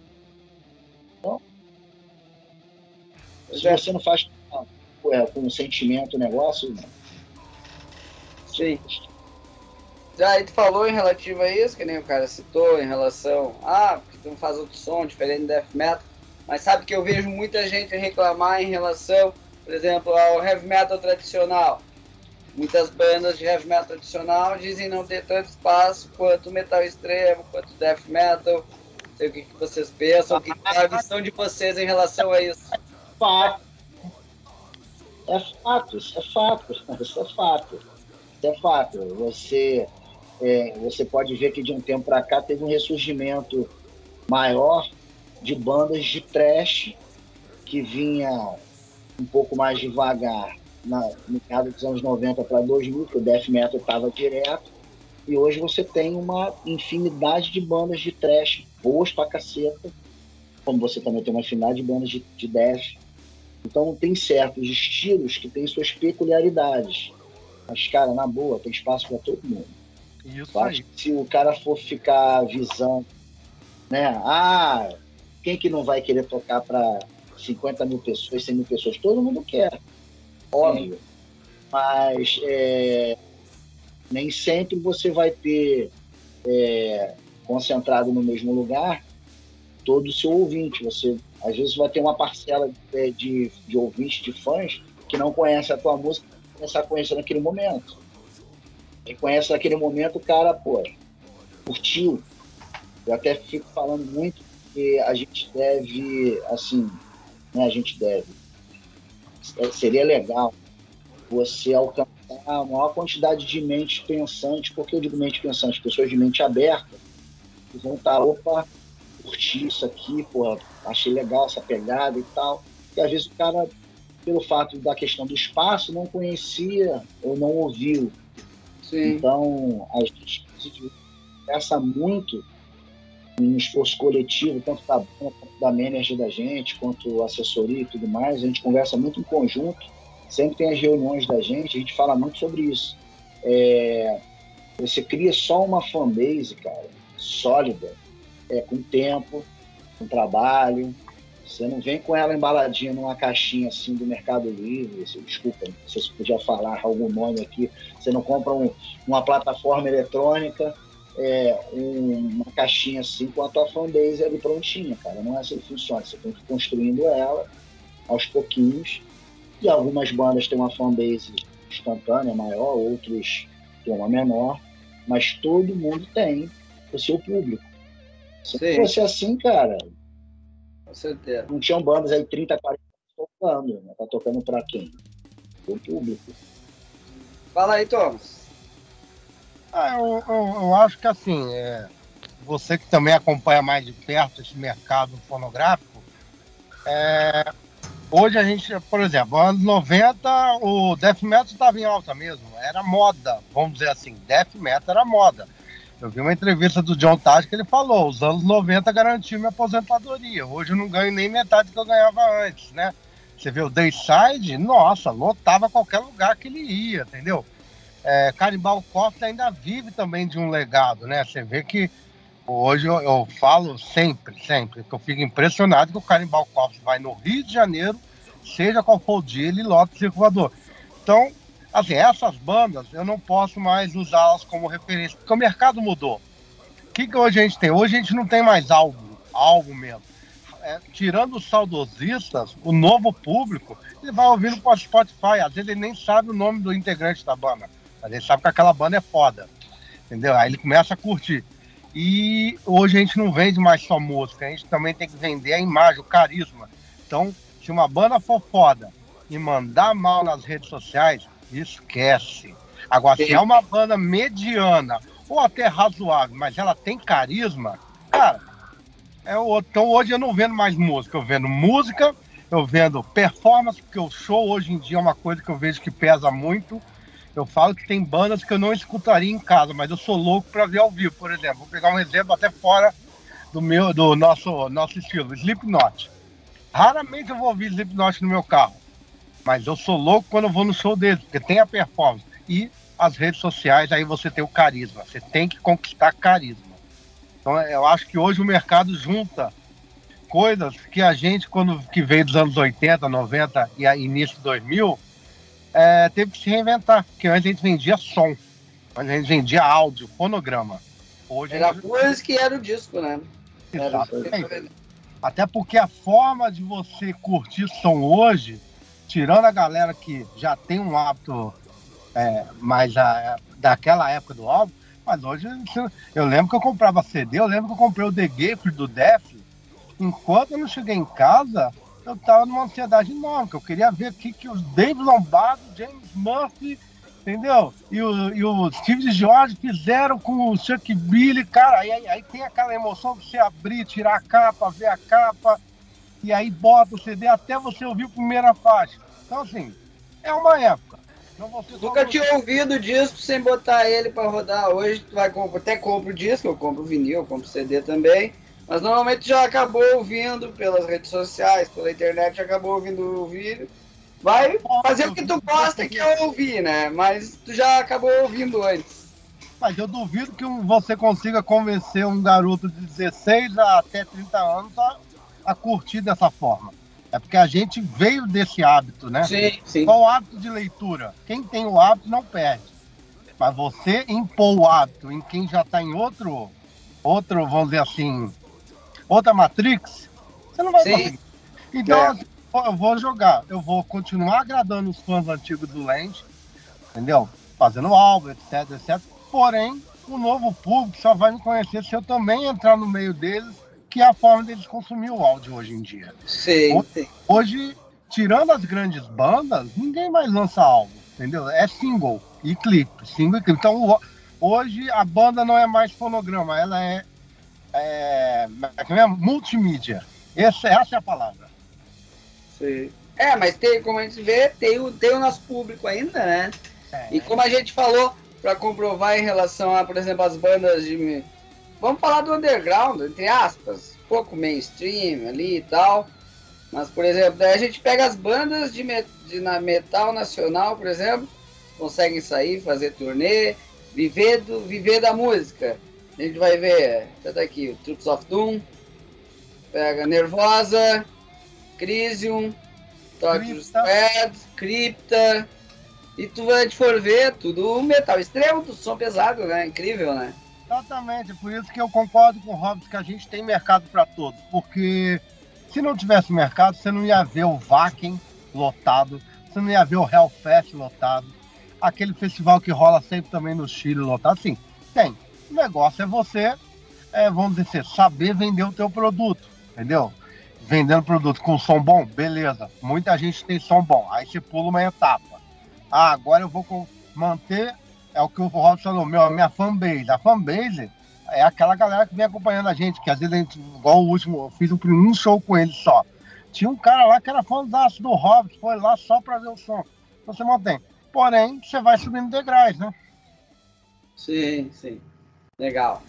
Se você não faz com, é, com sentimento o negócio. Sim. Já aí tu falou em relativo a isso, que nem o cara citou, em relação. Ah, porque tu não faz outro som diferente do death metal. Mas sabe que eu vejo muita gente reclamar em relação, por exemplo, ao heavy metal tradicional. Muitas bandas de heavy metal tradicional dizem não ter tanto espaço quanto metal extremo, quanto death metal. Não sei o que, que vocês pensam, o que é a visão de vocês em relação a isso. Fato. É fato, isso é fato, <laughs> isso é fato. Isso é fato. Você é, você pode ver que de um tempo para cá teve um ressurgimento maior de bandas de trash que vinha um pouco mais devagar na meada dos anos 90 para 2000, que o death metal estava direto, e hoje você tem uma infinidade de bandas de trash boas pra caceta, como você também tem uma infinidade de bandas de, de death. Então tem certos estilos que têm suas peculiaridades. Mas, cara, na boa, tem espaço para todo mundo. Isso aí. se o cara for ficar visando, né? Ah, quem que não vai querer tocar para 50 mil pessoas, 100 mil pessoas? Todo mundo quer, óbvio. Sim. Mas é, nem sempre você vai ter é, concentrado no mesmo lugar todo o seu ouvinte. Você às vezes vai ter uma parcela de, de, de ouvintes, de fãs, que não conhece a tua música, começar a conhecer naquele momento. Quem conhece naquele momento, o cara, pô, curtiu. Eu até fico falando muito que a gente deve, assim, né, a gente deve. É, seria legal você alcançar a maior quantidade de mentes pensantes, porque eu digo mente pensante, pessoas de mente aberta, que vão estar, opa, curti isso aqui, pô, achei legal essa pegada e tal. E às vezes o cara, pelo fato da questão do espaço, não conhecia ou não ouviu. Sim. Então, a gente conversa muito em esforço coletivo, tanto da quanto da manager da gente, quanto assessoria e tudo mais. A gente conversa muito em conjunto, sempre tem as reuniões da gente, a gente fala muito sobre isso. É, você cria só uma fanbase, cara, sólida, é, com tempo, com trabalho. Você não vem com ela embaladinha numa caixinha assim do Mercado Livre. Desculpa, não sei se podia falar algum nome aqui. Você não compra um, uma plataforma eletrônica, é, um, uma caixinha assim com a tua fanbase ali prontinha, cara. Não é assim que funciona. Você tem que ir construindo ela aos pouquinhos. E algumas bandas têm uma fanbase instantânea maior, outros têm uma menor, mas todo mundo tem o seu público. Se Sim. fosse assim, cara. Com certeza. Não tinham bandas aí 30, 40 tocando. Né? Tá tocando pra quem? O público. Fala aí, Thomas. Ah, eu, eu, eu, acho que assim, é, você que também acompanha mais de perto esse mercado fonográfico, é, hoje a gente, por exemplo, anos 90 o death metal estava em alta mesmo, era moda, vamos dizer assim, death metal era moda. Eu vi uma entrevista do John Taj que ele falou: os anos 90 garantiu minha aposentadoria. Hoje eu não ganho nem metade que eu ganhava antes, né? Você vê o Dayside, nossa, lotava qualquer lugar que ele ia, entendeu? É, Canibal ainda vive também de um legado, né? Você vê que hoje eu, eu, falo sempre, sempre, que eu fico impressionado que o Canibal Corpse vai no Rio de Janeiro, seja qual for o dia, ele lota o circulador. Então, assim, essas bandas eu não posso mais usá-las como referência, porque o mercado mudou. O que, que hoje a gente tem? Hoje a gente não tem mais álbum, álbum mesmo. É, tirando os saudosistas, o novo público, ele vai ouvindo por Spotify, às vezes ele nem sabe o nome do integrante da banda, mas ele sabe que aquela banda é foda, entendeu? Aí ele começa a curtir. E hoje a gente não vende mais só música, a gente também tem que vender a imagem, o carisma. Então, se uma banda for foda e mandar mal nas redes sociais, Esquece. Agora, Sim. se é uma banda mediana ou até razoável, mas ela tem carisma, cara, é o, então hoje eu não vendo mais música, eu vendo música, eu vendo performance, porque o show hoje em dia é uma coisa que eu vejo que pesa muito. Eu falo que tem bandas que eu não escutaria em casa, mas eu sou louco para ver ao vivo, por exemplo. Vou pegar um exemplo até fora do meu, do nosso, nosso estilo, Slipknot. Raramente eu vou ouvir Slipknot no meu carro. Mas eu sou louco quando eu vou no show deles, porque tem a performance. E as redes sociais, aí você tem o carisma. Você tem que conquistar carisma. Então eu acho que hoje o mercado junta coisas que a gente, quando que veio dos anos 80, 90 e início de 2000, é, teve que se reinventar. Porque antes a gente vendia som, antes a gente vendia áudio, fonograma. Hoje era gente... coisa que era o disco, né? Exatamente. Até porque a forma de você curtir som hoje tirando a galera que já tem um hábito é, mais a, daquela época do álbum, mas hoje eu lembro que eu comprava CD, eu lembro que eu comprei o The Gift do Def. Enquanto eu não cheguei em casa, eu tava numa ansiedade enorme, que eu queria ver o que, que os Dave Lombardo, James Murphy, entendeu? E o, e o Steve George fizeram com o Chuck Billy, cara, aí, aí tem aquela emoção de você abrir, tirar a capa, ver a capa, e aí bota o CD até você ouvir a primeira faixa. Então, assim, é uma época. Então Nunca tinha ouvido disco sem botar ele para rodar. Hoje tu vai comprar, até compro disco, eu compro vinil, eu compro CD também. Mas normalmente já acabou ouvindo pelas redes sociais, pela internet, acabou ouvindo o vídeo. Vai fazer o que tu gosta que é ouvir, né? Mas tu já acabou ouvindo antes. Mas eu duvido que você consiga convencer um garoto de 16 a até 30 anos a, a curtir dessa forma. É porque a gente veio desse hábito, né? Sim, sim. Qual o hábito de leitura? Quem tem o hábito não perde. Mas você impor o hábito em quem já está em outro, outro, vamos dizer assim, outra Matrix, você não vai sim. conseguir. Então, é. assim, eu vou jogar, eu vou continuar agradando os fãs antigos do Land, entendeu? Fazendo álbum, etc, etc. Porém, o novo público só vai me conhecer se eu também entrar no meio deles que é a forma deles consumir o áudio hoje em dia. Sim, hoje, hoje, tirando as grandes bandas, ninguém mais lança álbum, entendeu? É single e clipe, single e clipe. Então, hoje a banda não é mais fonograma, ela é, é, é, é multimídia. Essa, essa é a palavra. Sim. É, mas tem, como a gente vê, tem o, tem o nosso público ainda, né? É, e como a gente falou, para comprovar em relação a, por exemplo, as bandas de vamos falar do underground, entre aspas, pouco mainstream ali e tal. Mas, por exemplo, daí a gente pega as bandas de, met de na metal nacional, por exemplo, conseguem sair, fazer turnê, viver, do, viver da música. A gente vai ver, tá daqui, o Troops of Doom, pega Nervosa, Crisium, Torture Squad, Crypta, e tu vai for ver tudo metal extremo, tudo som pesado, né? Incrível, né? Exatamente, por isso que eu concordo com o Robson que a gente tem mercado para todos, porque se não tivesse mercado, você não ia ver o Vakin lotado, você não ia ver o Hellfest lotado, aquele festival que rola sempre também no Chile lotado, sim, tem. O negócio é você, é, vamos dizer, saber vender o teu produto, entendeu? Vendendo produto com som bom, beleza. Muita gente tem som bom, aí você pula uma etapa. Ah, agora eu vou manter é o que o Robson falou, meu, a minha fanbase. A fanbase é aquela galera que vem acompanhando a gente, que às vezes a gente, igual o último, eu fiz um, show com ele só. Tinha um cara lá que era fãzaço do Robson, foi lá só pra ver o som. Então você mantém. Porém, você vai subindo degraus, né? Sim, sim. Legal.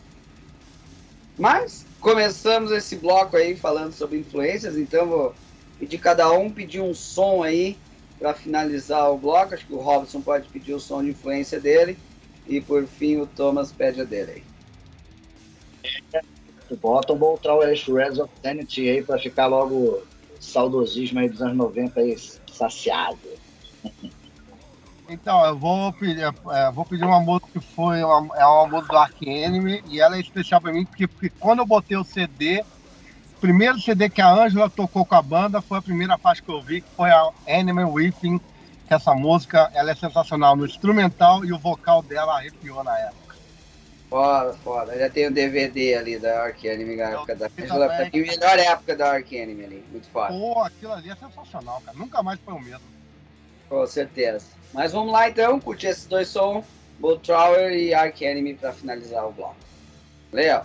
Mas começamos esse bloco aí falando sobre influências, então vou pedir cada um pedir um som aí para finalizar o bloco, acho que o Robson pode pedir o som de influência dele. E por fim o Thomas pede a dele aí. Bota um bom Tower Shreds of Sanity aí para ficar logo saudosismo aí dos anos 90 aí saciado. Então, eu vou pedir, é, vou pedir uma música que foi uma, é uma música do Ark Enemy e ela é especial para mim porque, porque quando eu botei o CD, primeiro CD que a Ângela tocou com a banda foi a primeira faixa que eu vi, que foi a Animal Weeping, que essa música ela é sensacional no instrumental e o vocal dela arrepiou na época. Foda, foda. Já tem o DVD ali da Ark Anime na época da Ângela. Pra mim, melhor época da Ark Anime ali. Muito foda. Pô, aquilo ali é sensacional, cara. Nunca mais foi o mesmo. Com certeza. Mas vamos lá então, curtir esses dois sons, Bull Trower e Ark Anime pra finalizar o bloco. Legal.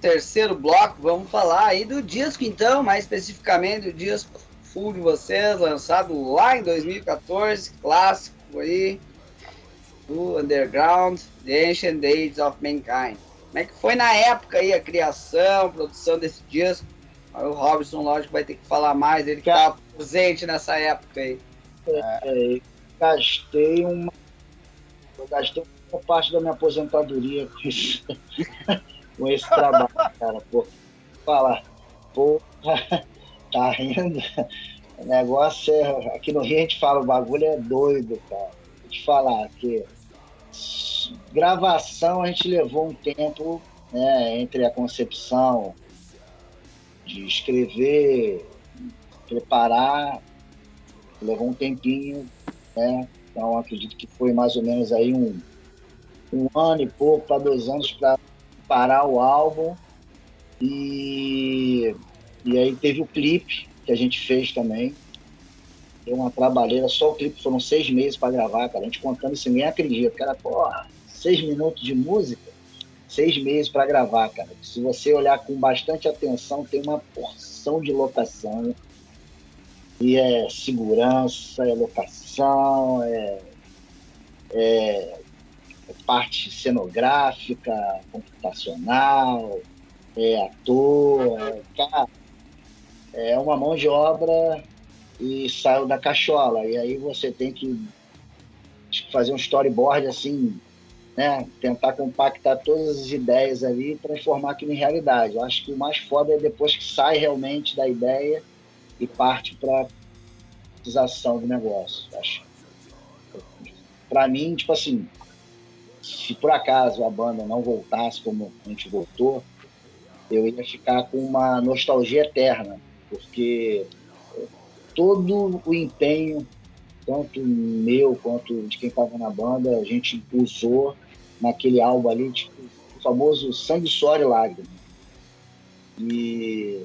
Terceiro bloco, vamos falar aí do disco então, mais especificamente do disco Full de vocês, lançado lá em 2014, clássico aí, do Underground, The Ancient Days of Mankind. Como é que foi na época aí a criação, produção desse disco? O Robson, lógico, vai ter que falar mais, ele que estava presente nessa época aí. É, gastei uma. Eu gastei uma parte da minha aposentadoria com, isso, <laughs> com esse trabalho, cara. Pô, falar, pô, <laughs> tá rindo? O negócio é. Aqui no Rio a gente fala, o bagulho é doido, cara. Vou te falar que gravação a gente levou um tempo né, entre a concepção de escrever, preparar, levou um tempinho, né? Então acredito que foi mais ou menos aí um, um ano e pouco para dois anos para parar o álbum e, e aí teve o clipe que a gente fez também. Deu uma trabalheira, só o clipe foram seis meses para gravar, cara. A gente contando isso, ninguém acredita. Cara, porra, seis minutos de música, seis meses para gravar, cara. Se você olhar com bastante atenção, tem uma porção de locação. E é segurança, é locação, é, é parte cenográfica, computacional, é ator, é, cara, é uma mão de obra e saiu da cachola. E aí você tem que fazer um storyboard assim né, tentar compactar todas as ideias ali e transformar aquilo em realidade. Eu acho que o mais foda é depois que sai realmente da ideia e parte para a do negócio. Acho. Para mim, tipo assim, se por acaso a banda não voltasse como a gente voltou, eu ia ficar com uma nostalgia eterna, porque todo o empenho, tanto meu quanto de quem estava na banda, a gente usou naquele álbum ali, tipo, o famoso sangue, suor e lágrima. E,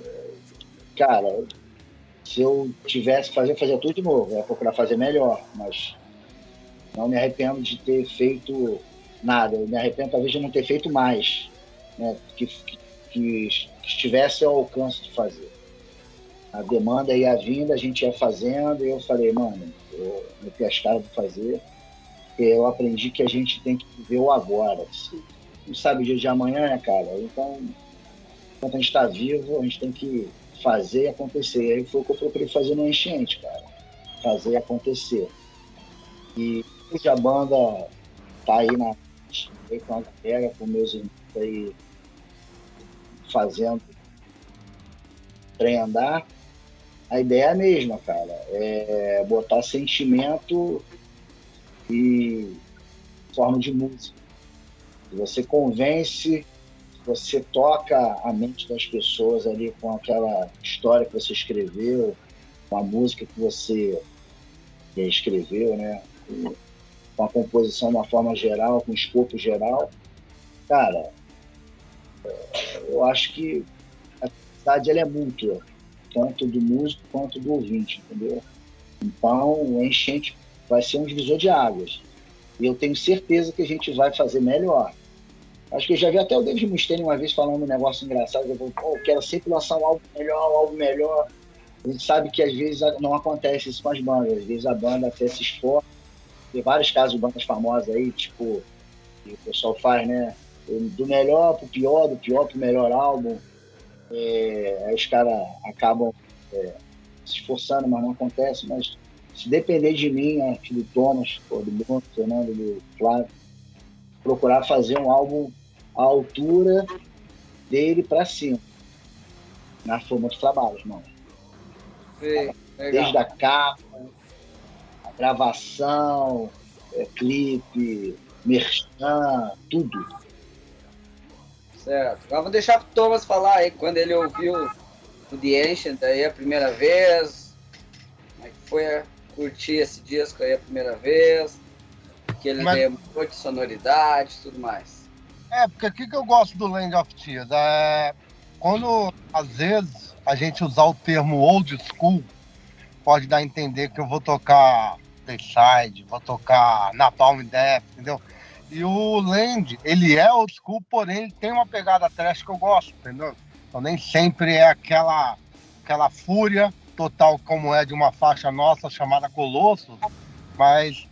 cara, se eu tivesse que fazer, fazer tudo de novo, ia procurar fazer melhor, mas não me arrependo de ter feito nada. Eu me arrependo, talvez, de não ter feito mais, né, que, que, que estivesse ao alcance de fazer. A demanda ia vindo, a gente ia fazendo, e eu falei, mano, eu meti as caras de fazer eu aprendi que a gente tem que viver o agora. Não sabe o dia de amanhã, né, cara? Então, enquanto a gente está vivo, a gente tem que fazer acontecer. E aí foi o que eu procurei fazer no Enchente, cara. Fazer acontecer. E hoje a banda tá aí na aí com a galera, com meus irmãos aí fazendo trem andar. A ideia é a mesma, cara. É botar sentimento e forma de música. Você convence, você toca a mente das pessoas ali com aquela história que você escreveu, com a música que você escreveu, né? Com a composição de uma forma geral, com escopo geral. Cara, eu acho que a cidade ela é mútua, tanto do músico quanto do ouvinte, entendeu? Então, o enchente vai ser um divisor de águas. E eu tenho certeza que a gente vai fazer melhor. Acho que eu já vi até o David Mustaine uma vez falando um negócio engraçado. Eu, eu quero sempre lançar um álbum melhor, um álbum melhor. A gente sabe que às vezes não acontece isso com as bandas. Às vezes a banda até se esforça. Tem vários casos de bandas famosas aí, tipo, que o pessoal faz, né? Do melhor pro pior, do pior pro melhor álbum. É, aí os caras acabam é, se esforçando, mas não acontece. Mas se depender de mim, né, do Thomas, do Bruno, do Fernando, do Flávio, procurar fazer um álbum à altura dele para cima. Na forma de trabalho, irmão. Desde a capa, gravação, é, clipe, merchan, tudo. Certo. Agora vou deixar pro Thomas falar aí quando ele ouviu o The Ancient aí a primeira vez. Como é que foi a curti esse disco aí a primeira vez, que ele Mas... muito de sonoridade e tudo mais. É, porque o que, que eu gosto do Land of Tears? É, quando, às vezes, a gente usar o termo old school, pode dar a entender que eu vou tocar Dayside, vou tocar Napalm Death, entendeu? E o Land, ele é old school, porém ele tem uma pegada trash que eu gosto, entendeu? Então nem sempre é aquela, aquela fúria total como é de uma faixa nossa chamada Colosso, mas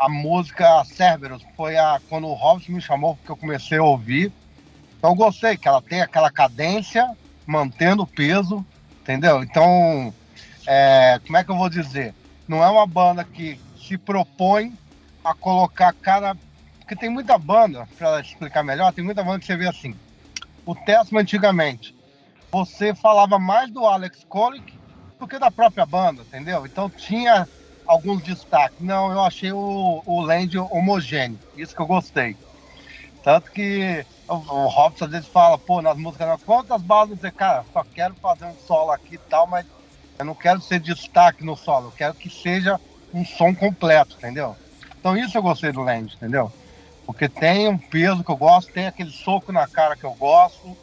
a música Cerberus foi a quando o Robson me chamou porque eu comecei a ouvir. Então eu gostei que ela tem aquela cadência, mantendo o peso, entendeu? Então, é, como é que eu vou dizer? Não é uma banda que se propõe a colocar cada. Porque tem muita banda, para explicar melhor, tem muita banda que você vê assim. O Testament antigamente, você falava mais do Alex Kolick do que da própria banda, entendeu? Então tinha alguns destaques. Não, eu achei o, o Land homogêneo, isso que eu gostei. Tanto que o, o Robson às vezes fala, pô, nas músicas, quantas balas você, cara, só quero fazer um solo aqui e tal, mas eu não quero ser destaque no solo, eu quero que seja um som completo, entendeu? Então isso eu gostei do Land, entendeu? Porque tem um peso que eu gosto, tem aquele soco na cara que eu gosto,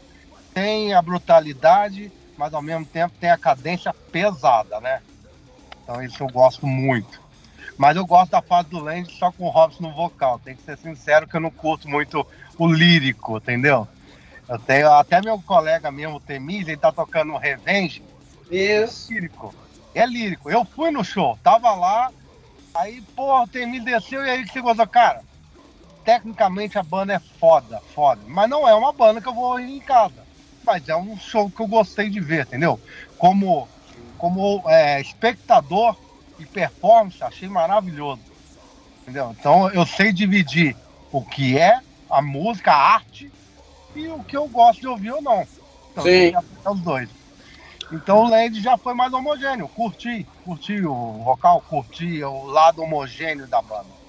tem a brutalidade, mas ao mesmo tempo tem a cadência pesada, né? Então isso eu gosto muito. Mas eu gosto da fase do Land só com o Robson no vocal. Tem que ser sincero que eu não curto muito o lírico, entendeu? Eu tenho até meu colega mesmo, o Temis, ele tá tocando Revenge. Isso. É lírico. É lírico. Eu fui no show, tava lá, aí, porra, o Temis desceu e aí que você gostou. Cara, tecnicamente a banda é foda, foda. Mas não é uma banda que eu vou ir em casa. Mas é um show que eu gostei de ver, entendeu? Como, como é, espectador e performance, achei maravilhoso. Entendeu? Então eu sei dividir o que é a música, a arte e o que eu gosto de ouvir ou não. Então, Sim. os dois. Então o Land já foi mais homogêneo. Curti, curti o vocal, curti o lado homogêneo da banda.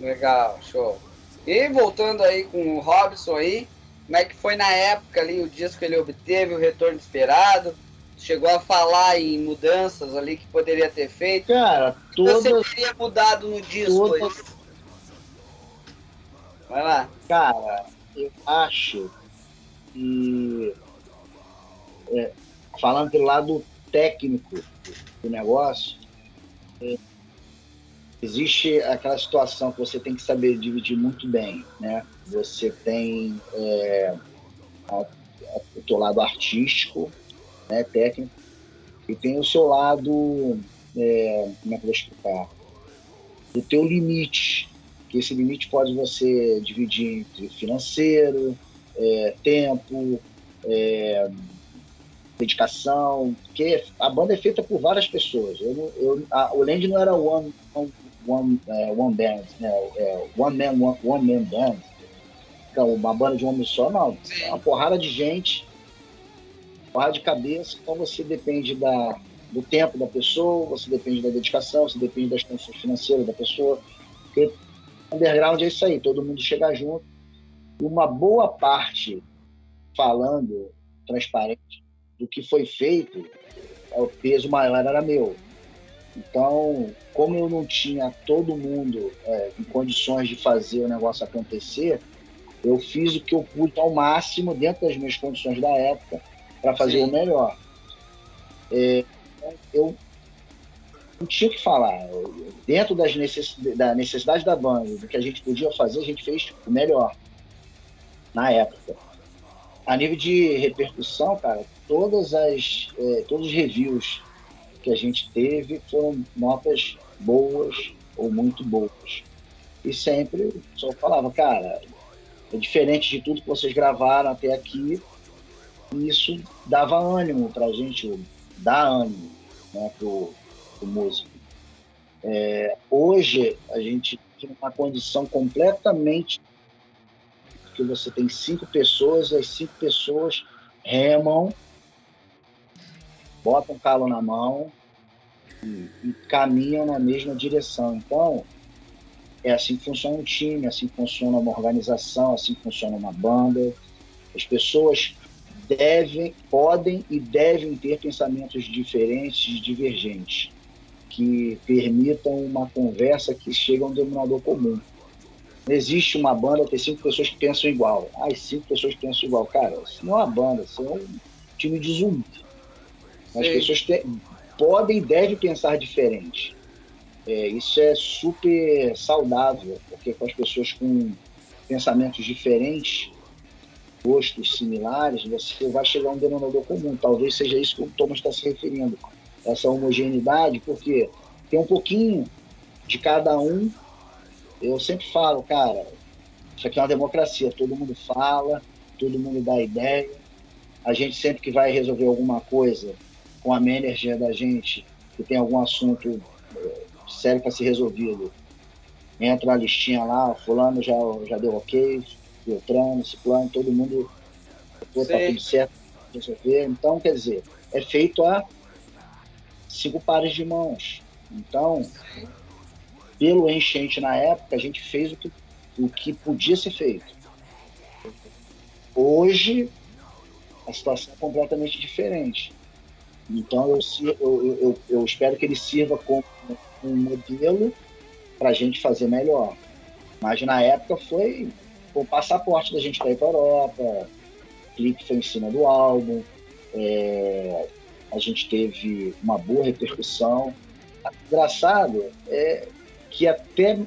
Legal, show. E voltando aí com o Robson aí, como é que foi na época ali o disco que ele obteve, o retorno esperado? Chegou a falar em mudanças ali que poderia ter feito? Cara, O que todas. Você teria mudado no disco aí? todas Vai lá. Cara, eu acho que. É, falando pelo lado técnico do negócio, é, existe aquela situação que você tem que saber dividir muito bem, né? Você tem é, a- a- o teu lado artístico, né, técnico, e tem o seu lado, é, como é que eu vou explicar? O teu limite, que esse limite pode você dividir entre financeiro, é, tempo, é, dedicação, porque a banda é feita por várias pessoas. Eu, eu, a, o Land não era one, one, é, one band, né? É, one man, one, one man band. Então, uma banda de um homem só, não. É uma porrada de gente, porrada de cabeça, então você depende da, do tempo da pessoa, você depende da dedicação, você depende das condições financeiras da pessoa. Porque underground é isso aí, todo mundo chega junto. E uma boa parte, falando transparente, do que foi feito, o peso maior era meu. Então, como eu não tinha todo mundo é, em condições de fazer o negócio acontecer, eu fiz o que eu pude ao máximo dentro das minhas condições da época para fazer Sim. o melhor. É, eu não tinha o que falar. Dentro das necess... da necessidade da banda, do que a gente podia fazer, a gente fez o melhor na época. A nível de repercussão, cara, todas as, é, todos os reviews que a gente teve foram notas boas ou muito boas. E sempre pessoal falava, cara, é diferente de tudo que vocês gravaram até aqui. E isso dava ânimo pra gente, dá ânimo né, pro, pro músico. É, hoje a gente tem uma condição completamente que você tem cinco pessoas e as cinco pessoas remam, botam calo na mão e, e caminham na mesma direção. Então, é assim que funciona um time, é assim funciona uma organização, é assim funciona uma banda. As pessoas devem, podem e devem ter pensamentos diferentes, divergentes, que permitam uma conversa que chegue a um denominador comum. Não existe uma banda ter cinco pessoas que pensam igual. As cinco pessoas que pensam igual. Cara, isso não é uma banda, isso é um time de zumbi. As pessoas te- podem e devem pensar diferente. É, isso é super saudável, porque com as pessoas com pensamentos diferentes, gostos similares, você vai chegar a um denominador comum. Talvez seja isso que o Thomas está se referindo. Essa homogeneidade, porque tem um pouquinho de cada um. Eu sempre falo, cara, isso aqui é uma democracia, todo mundo fala, todo mundo dá ideia. A gente sempre que vai resolver alguma coisa com a manager da gente, que tem algum assunto eh, sério para ser resolvido, entra a listinha lá, fulano já, já deu ok, Beltrano, Ciclano, todo mundo pô, tá tudo certo resolver. Então, quer dizer, é feito a cinco pares de mãos. Então, pelo enchente na época, a gente fez o que, o que podia ser feito. Hoje, a situação é completamente diferente. Então, eu, eu, eu, eu espero que ele sirva como um modelo para a gente fazer melhor. Mas na época foi o passaporte da gente para ir para Europa, o clipe foi em cima do álbum, é, a gente teve uma boa repercussão. Engraçado é que até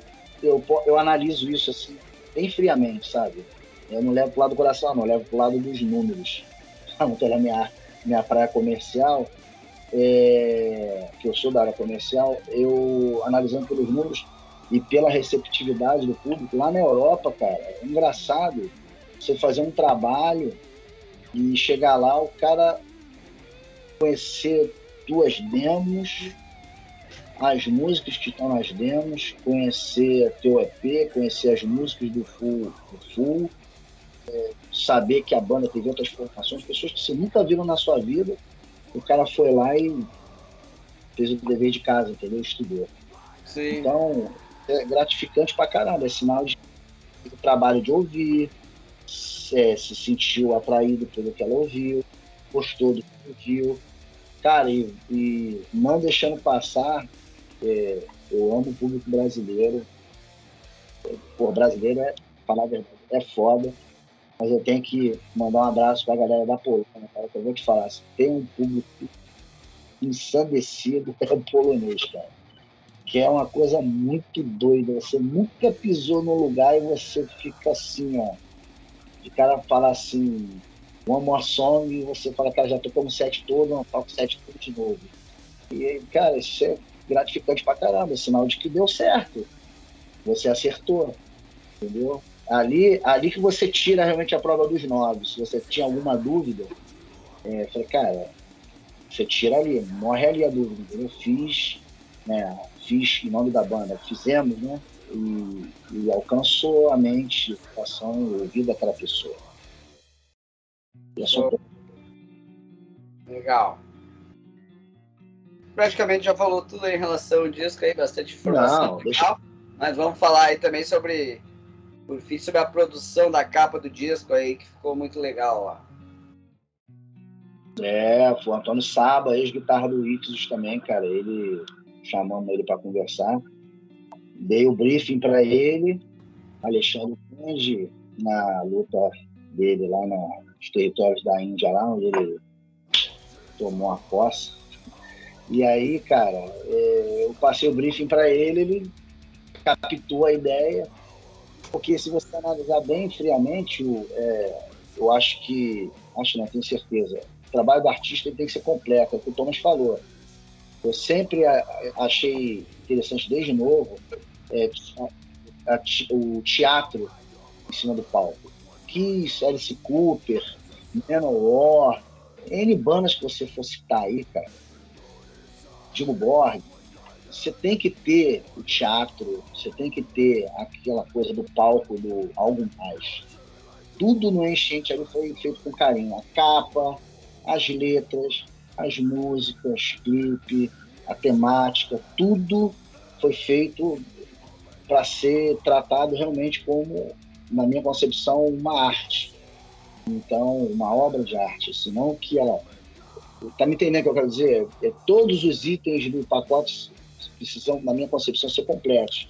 eu, eu analiso isso assim, bem friamente, sabe? Eu não levo para o lado do coração, não, eu levo para o lado dos números. Não estou na minha, minha praia comercial, é, que eu sou da área comercial, eu analisando pelos números e pela receptividade do público, lá na Europa, cara, é engraçado você fazer um trabalho e chegar lá, o cara conhecer duas demos, as músicas que estão nas demos, conhecer teu EP, conhecer as músicas do full, do full é, saber que a banda teve outras formações, pessoas que você nunca viram na sua vida, o cara foi lá e fez o dever de casa, entendeu? Estudou. Sim. Então, é gratificante pra caramba, é sinal de trabalho de ouvir, é, se sentiu atraído pelo que ela ouviu, gostou do que ouviu. Cara, e, e não deixando passar, é, eu amo o público brasileiro. Por brasileiro, é, falar a verdade, é foda. Mas eu tenho que mandar um abraço pra galera da Polônia, cara, que eu vou te falar, se tem um público ensandecido, é o polonês, cara. Que é uma coisa muito doida. Você nunca pisou no lugar e você fica assim, ó. De cara falar assim, one more song, e você fala, cara, já tocamos sete todo, não toco sete tudo de novo. E, cara, isso é gratificante pra caramba, sinal de que deu certo. Você acertou, entendeu? Ali, ali que você tira realmente a prova dos nove. Se você tinha alguma dúvida, é, falei, cara, você tira ali, morre ali a dúvida, entendeu? Fiz, né? Fiz em nome da banda, fizemos, né? E, e alcançou a mente, o coração e o ouvido daquela pessoa. E é só... Legal. Praticamente já falou tudo em relação ao disco aí, bastante informação. Não, deixa... Mas vamos falar aí também sobre por fim, sobre a produção da capa do disco aí, que ficou muito legal lá. É, foi o Antônio Saba, ex-guitarra do Ictus também, cara. Ele chamamos ele para conversar. Dei o briefing para ele, Alexandre Kunge, na luta dele lá nos territórios da Índia, lá onde ele tomou a posse. E aí, cara, é, eu passei o briefing para ele, ele captou a ideia, porque se você analisar bem friamente, é, eu acho que, acho não, tenho certeza, o trabalho do artista tem que ser completo, é o que o Thomas falou. Eu sempre achei interessante, desde novo, é, o teatro em cima do palco. Kiss, Alice Cooper, Manowar, N bandas que você for citar aí, cara. Digo Borg, você tem que ter o teatro, você tem que ter aquela coisa do palco, do algo mais. Tudo no Enchente ali foi feito com carinho. A capa, as letras, as músicas, clipe, a temática, tudo foi feito para ser tratado realmente como, na minha concepção, uma arte. Então, uma obra de arte, senão que ela. Tá me entendendo o que eu quero dizer? É, todos os itens do pacote precisam, na minha concepção, ser completos.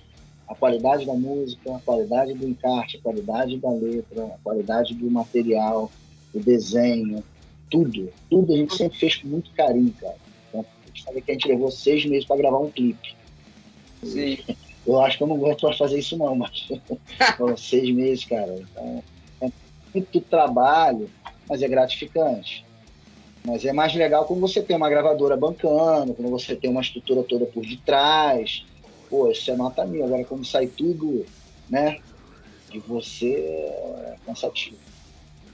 A qualidade da música, a qualidade do encarte, a qualidade da letra, a qualidade do material, o desenho, tudo. Tudo a gente sempre fez com muito carinho, cara. Então, eu te falei que a gente levou seis meses para gravar um clipe. Sim. Eu acho que eu não aguento mais fazer isso não, mas <laughs> seis meses, cara. Então, é muito trabalho, mas é gratificante. Mas é mais legal quando você tem uma gravadora bancando, quando você tem uma estrutura toda por detrás. Pô, isso é nota mil. Agora, quando sai tudo, né, de você, é cansativo.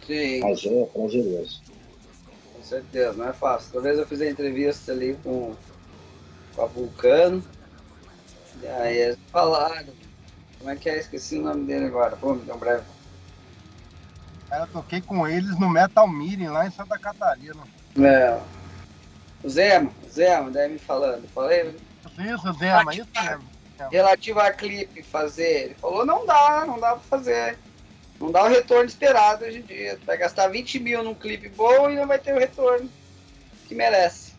Sim. Mas é prazeroso. Com certeza, não é fácil. Talvez eu fiz a entrevista ali com, com a Vulcano. E aí eles falaram. Como é que é? Esqueci o nome dele agora. Pô, me deu um breve. Eu toquei com eles no Metal Meeting lá em Santa Catarina. É. O Zema, o Zema, daí me falando. Falei, Isso, Zema, isso mesmo. relativo a clipe fazer. Ele falou, não dá, não dá pra fazer. Não dá o retorno esperado hoje em dia. Tu vai gastar 20 mil num clipe bom e não vai ter o retorno que merece.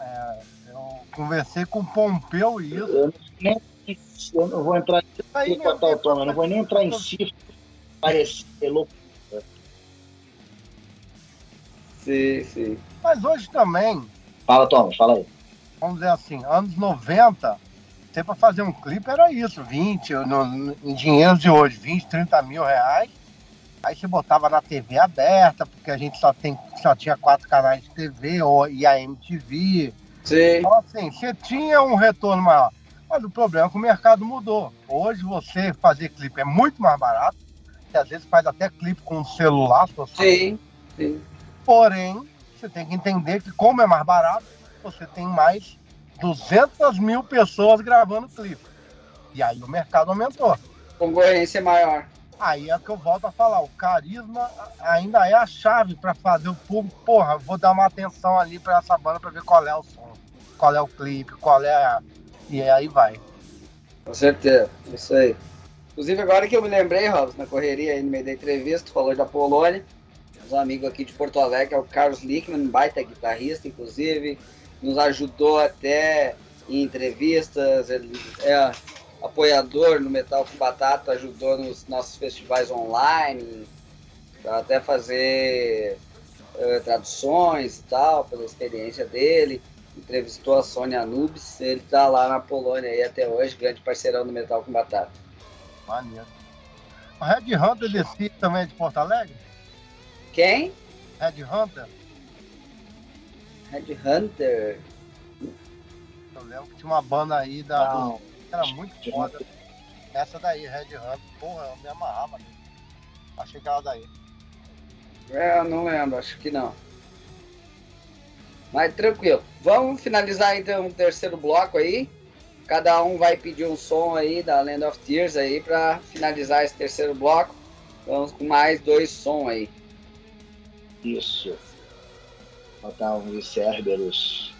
É, eu conversei com o Pompeu e isso. Eu, não vou entrar em tom, eu não vou nem entrar em si. Parecer louco. Sim, sim. Mas hoje também, Fala, Thomas, fala aí. vamos dizer assim, anos 90, você para fazer um clipe era isso, 20, no, no- em dinheiro de hoje, 20, 30 mil reais. Aí você botava na TV aberta, porque a gente só, tem, só tinha quatro canais de TV ou, e a MTV. Sim, Então, assim, você tinha um retorno maior. Mas o problema é que o mercado mudou. Hoje você fazer clipe é muito mais barato. Você às vezes faz até clipe com um celular. se você- sim, sim. Porém, você tem que entender que como é mais barato, você tem mais 200 mil pessoas gravando clipe. E aí o mercado aumentou. Concorrência é maior. Aí é que eu volto a falar, o carisma ainda é a chave para fazer o público, porra, vou dar uma atenção ali para essa banda para ver qual é o som, qual é o clipe, qual é a... E aí vai. Com certeza, isso aí. Inclusive, agora que eu me lembrei, Robson, na correria aí no meio da entrevista, falou da Polônia. Um amigo aqui de Porto Alegre, é o Carlos Lickman, baita guitarrista, inclusive, nos ajudou até em entrevistas, ele é apoiador no Metal com Batata, ajudou nos nossos festivais online, até fazer eh, traduções e tal, pela experiência dele entrevistou a Sônia Anubis, ele tá lá na Polônia aí até hoje, grande parceirão do Metal com Batata. Maneiro. O Red Hunter desse também é de Porto Alegre? Quem? Red Hunter? Red Hunter. Eu lembro que tinha uma banda aí da. Não, era muito foda. Essa daí, Red Hunter. Porra, eu me amarrava. Achei que era daí. É, eu não lembro, acho que não. Mas tranquilo. Vamos finalizar então o terceiro bloco aí. Cada um vai pedir um som aí da Land of Tears aí pra finalizar esse terceiro bloco. Vamos com mais dois sons aí. Isso. Botar uns Cerberus.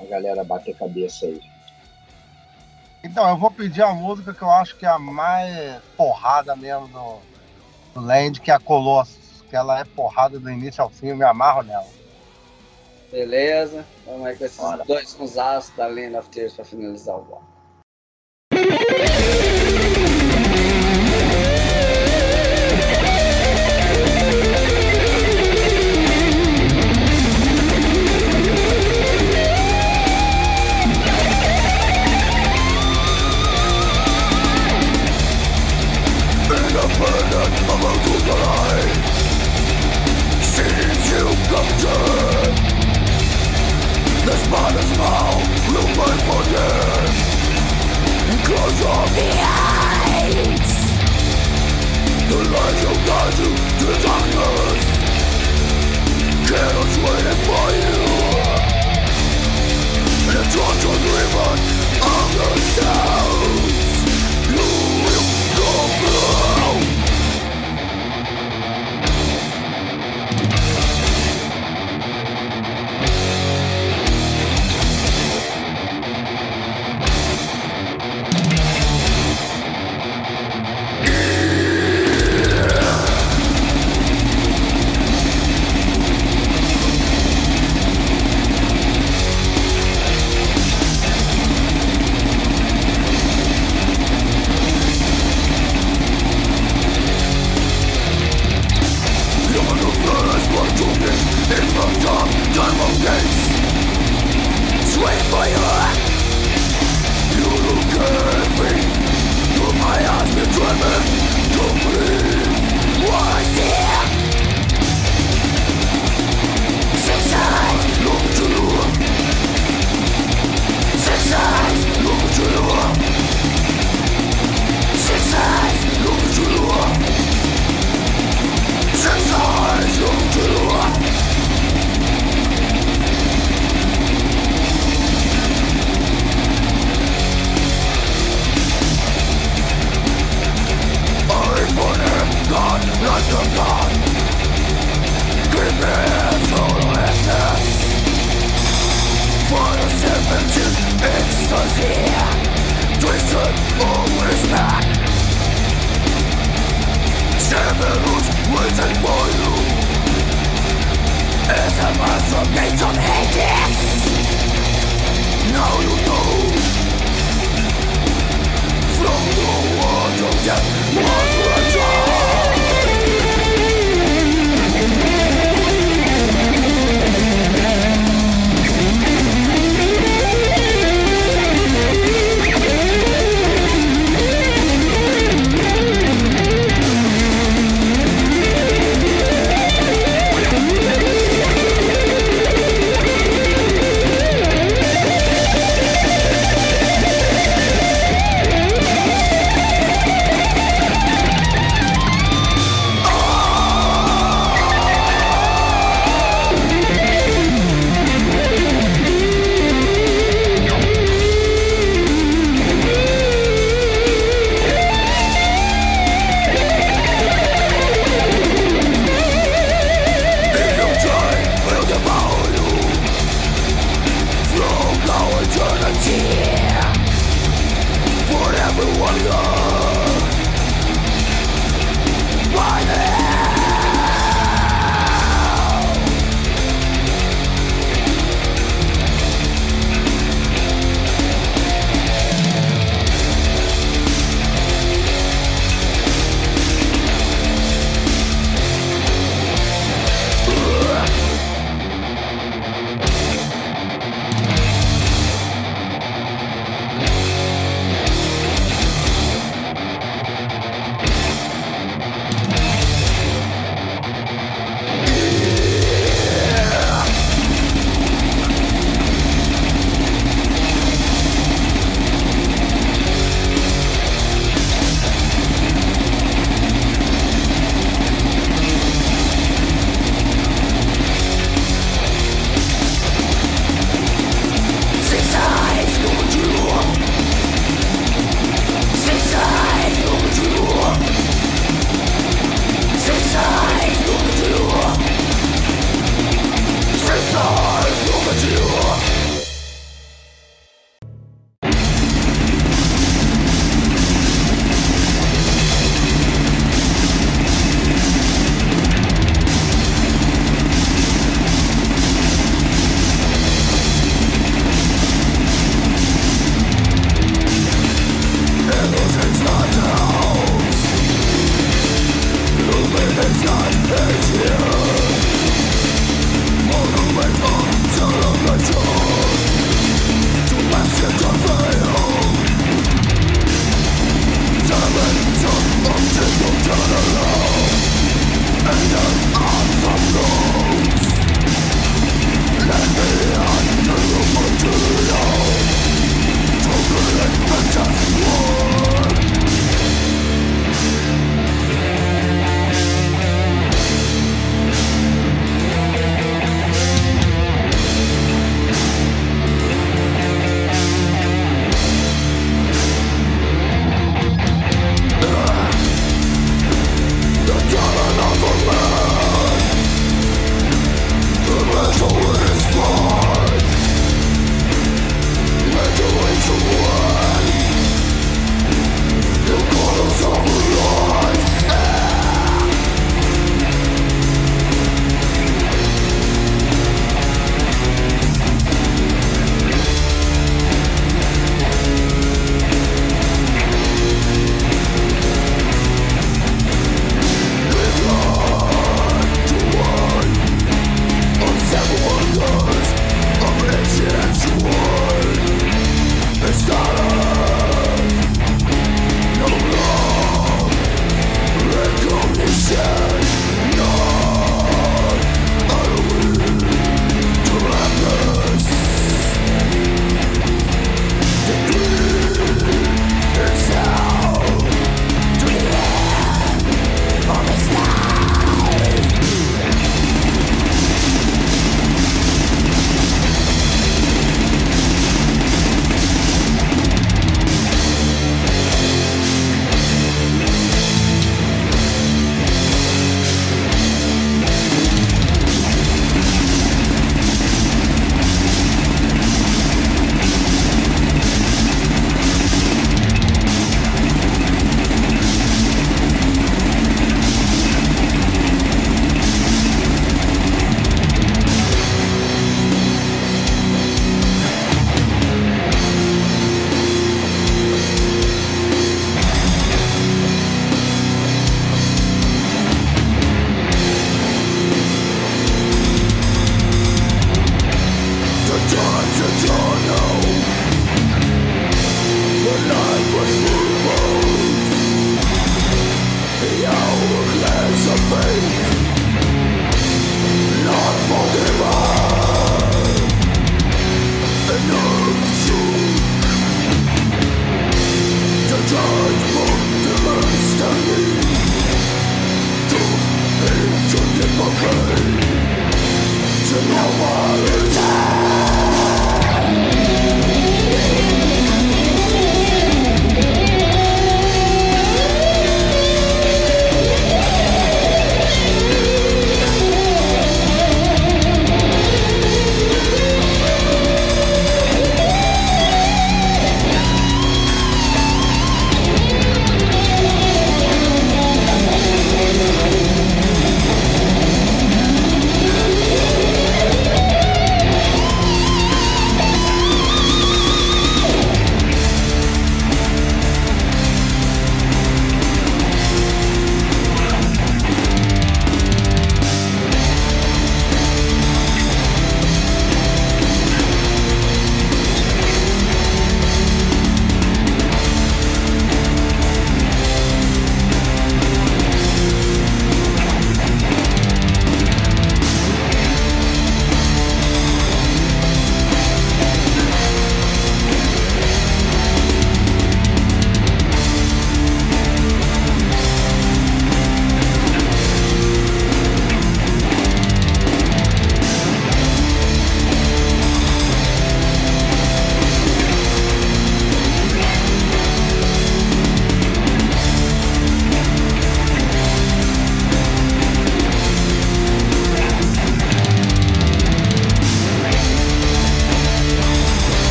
A galera bater cabeça aí. Então, eu vou pedir a música que eu acho que é a mais porrada mesmo do, do Land, que é a Colossus. Que ela é porrada do início ao fim, eu me amarro nela. Beleza? Vamos aí com esses Bora. dois aços da Land of Tears pra finalizar o bloco. man is now human bondage Because of the eyes The light will guide you to the darkness waiting for you The tortured ribbon of the sound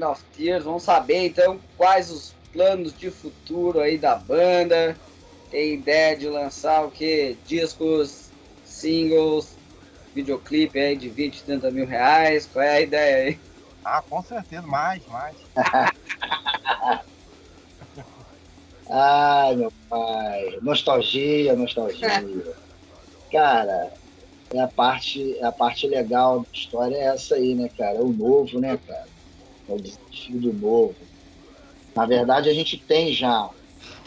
Land of Tears. Vamos saber então quais os planos de futuro aí da banda. Tem ideia de lançar o que? Discos, singles, videoclipe aí de 20, 30 mil reais? Qual é a ideia aí? Ah, com certeza, mais, mais. <laughs> Ai, meu pai. Nostalgia, nostalgia. cara, é a parte, é a parte legal da história é essa aí, né, cara? É o novo, né, cara? É desafio do novo. Na verdade, a gente tem já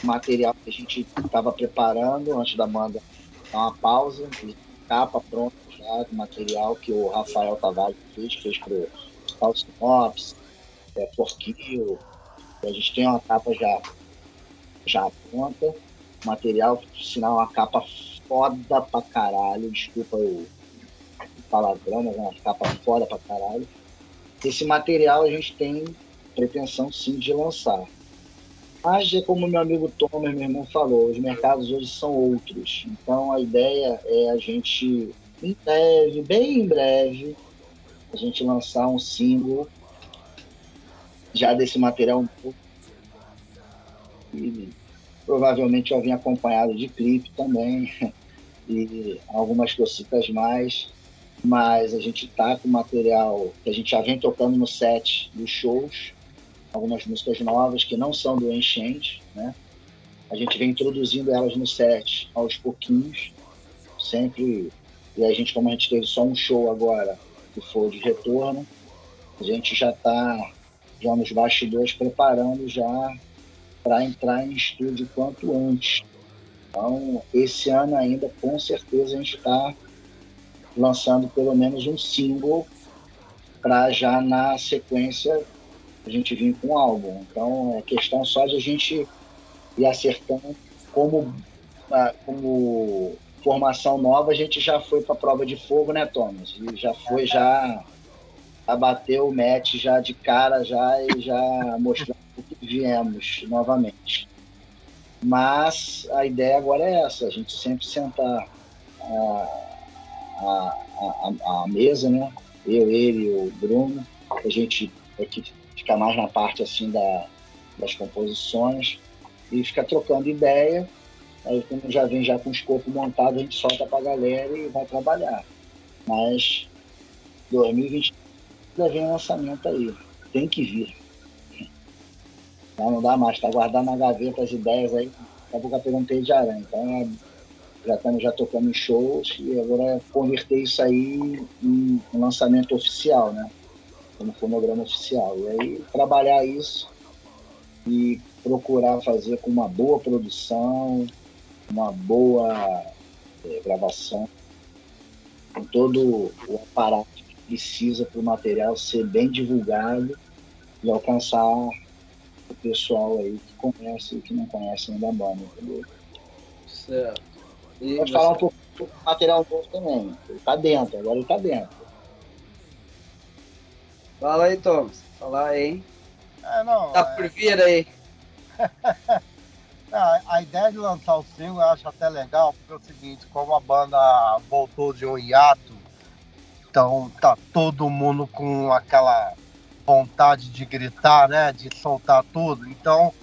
material que a gente estava preparando antes da banda dar uma pausa, capa pronta já, material que o Rafael Tavares fez, fez para o False Ops, é, Forquillo. A gente tem uma capa já, já pronta, material, sinal, uma capa foda pra caralho, desculpa o palavrão, mas é uma capa foda pra caralho. Esse material a gente tem pretensão sim de lançar. Mas é como meu amigo Thomas, meu irmão, falou, os mercados hoje são outros. Então a ideia é a gente, em breve, bem em breve, a gente lançar um single já desse material um pouco. E provavelmente já vim acompanhado de clipe também <laughs> e algumas cositas mais. Mas a gente tá com material que a gente já vem tocando no set dos shows, algumas músicas novas que não são do Enchente, né? A gente vem introduzindo elas no set aos pouquinhos, sempre. E a gente, como a gente teve só um show agora, que foi de retorno, a gente já está já nos bastidores preparando já para entrar em estúdio quanto antes. Então, esse ano ainda, com certeza, a gente está lançando pelo menos um single para já na sequência a gente vir com um álbum. Então, é questão só de a gente ir acertando como, ah, como formação nova, a gente já foi para a prova de fogo, né, Thomas? E já foi, já abateu o match já de cara já e já mostrando o que viemos novamente. Mas a ideia agora é essa, a gente sempre sentar a, a, a, a mesa, né? Eu, ele e o Bruno, a gente é que fica mais na parte assim da, das composições e fica trocando ideia. Aí quando já vem já com o escopo montado, a gente solta pra galera e vai trabalhar. Mas 2020 já vem um lançamento aí. Tem que vir. Não, não dá mais, tá guardando na gaveta as ideias aí. Daqui a pouco eu perguntei de aranha. Então já estamos já tocando em shows e agora converter isso aí em um lançamento oficial, né? Como fonograma oficial. E aí trabalhar isso e procurar fazer com uma boa produção, uma boa é, gravação, com todo o aparato que precisa para o material ser bem divulgado e alcançar o pessoal aí que conhece e que não conhece ainda a banda, entendeu? Certo. E Pode você- falar um pouco do material novo também. Ele tá dentro, agora ele tá dentro. Fala aí, Thomas. Fala aí, hein? É, não, Tá é- por vir aí. <laughs> a, a ideia de lançar o single eu acho até legal, porque é o seguinte, como a banda voltou de um hiato, então tá todo mundo com aquela vontade de gritar, né? De soltar tudo. Então,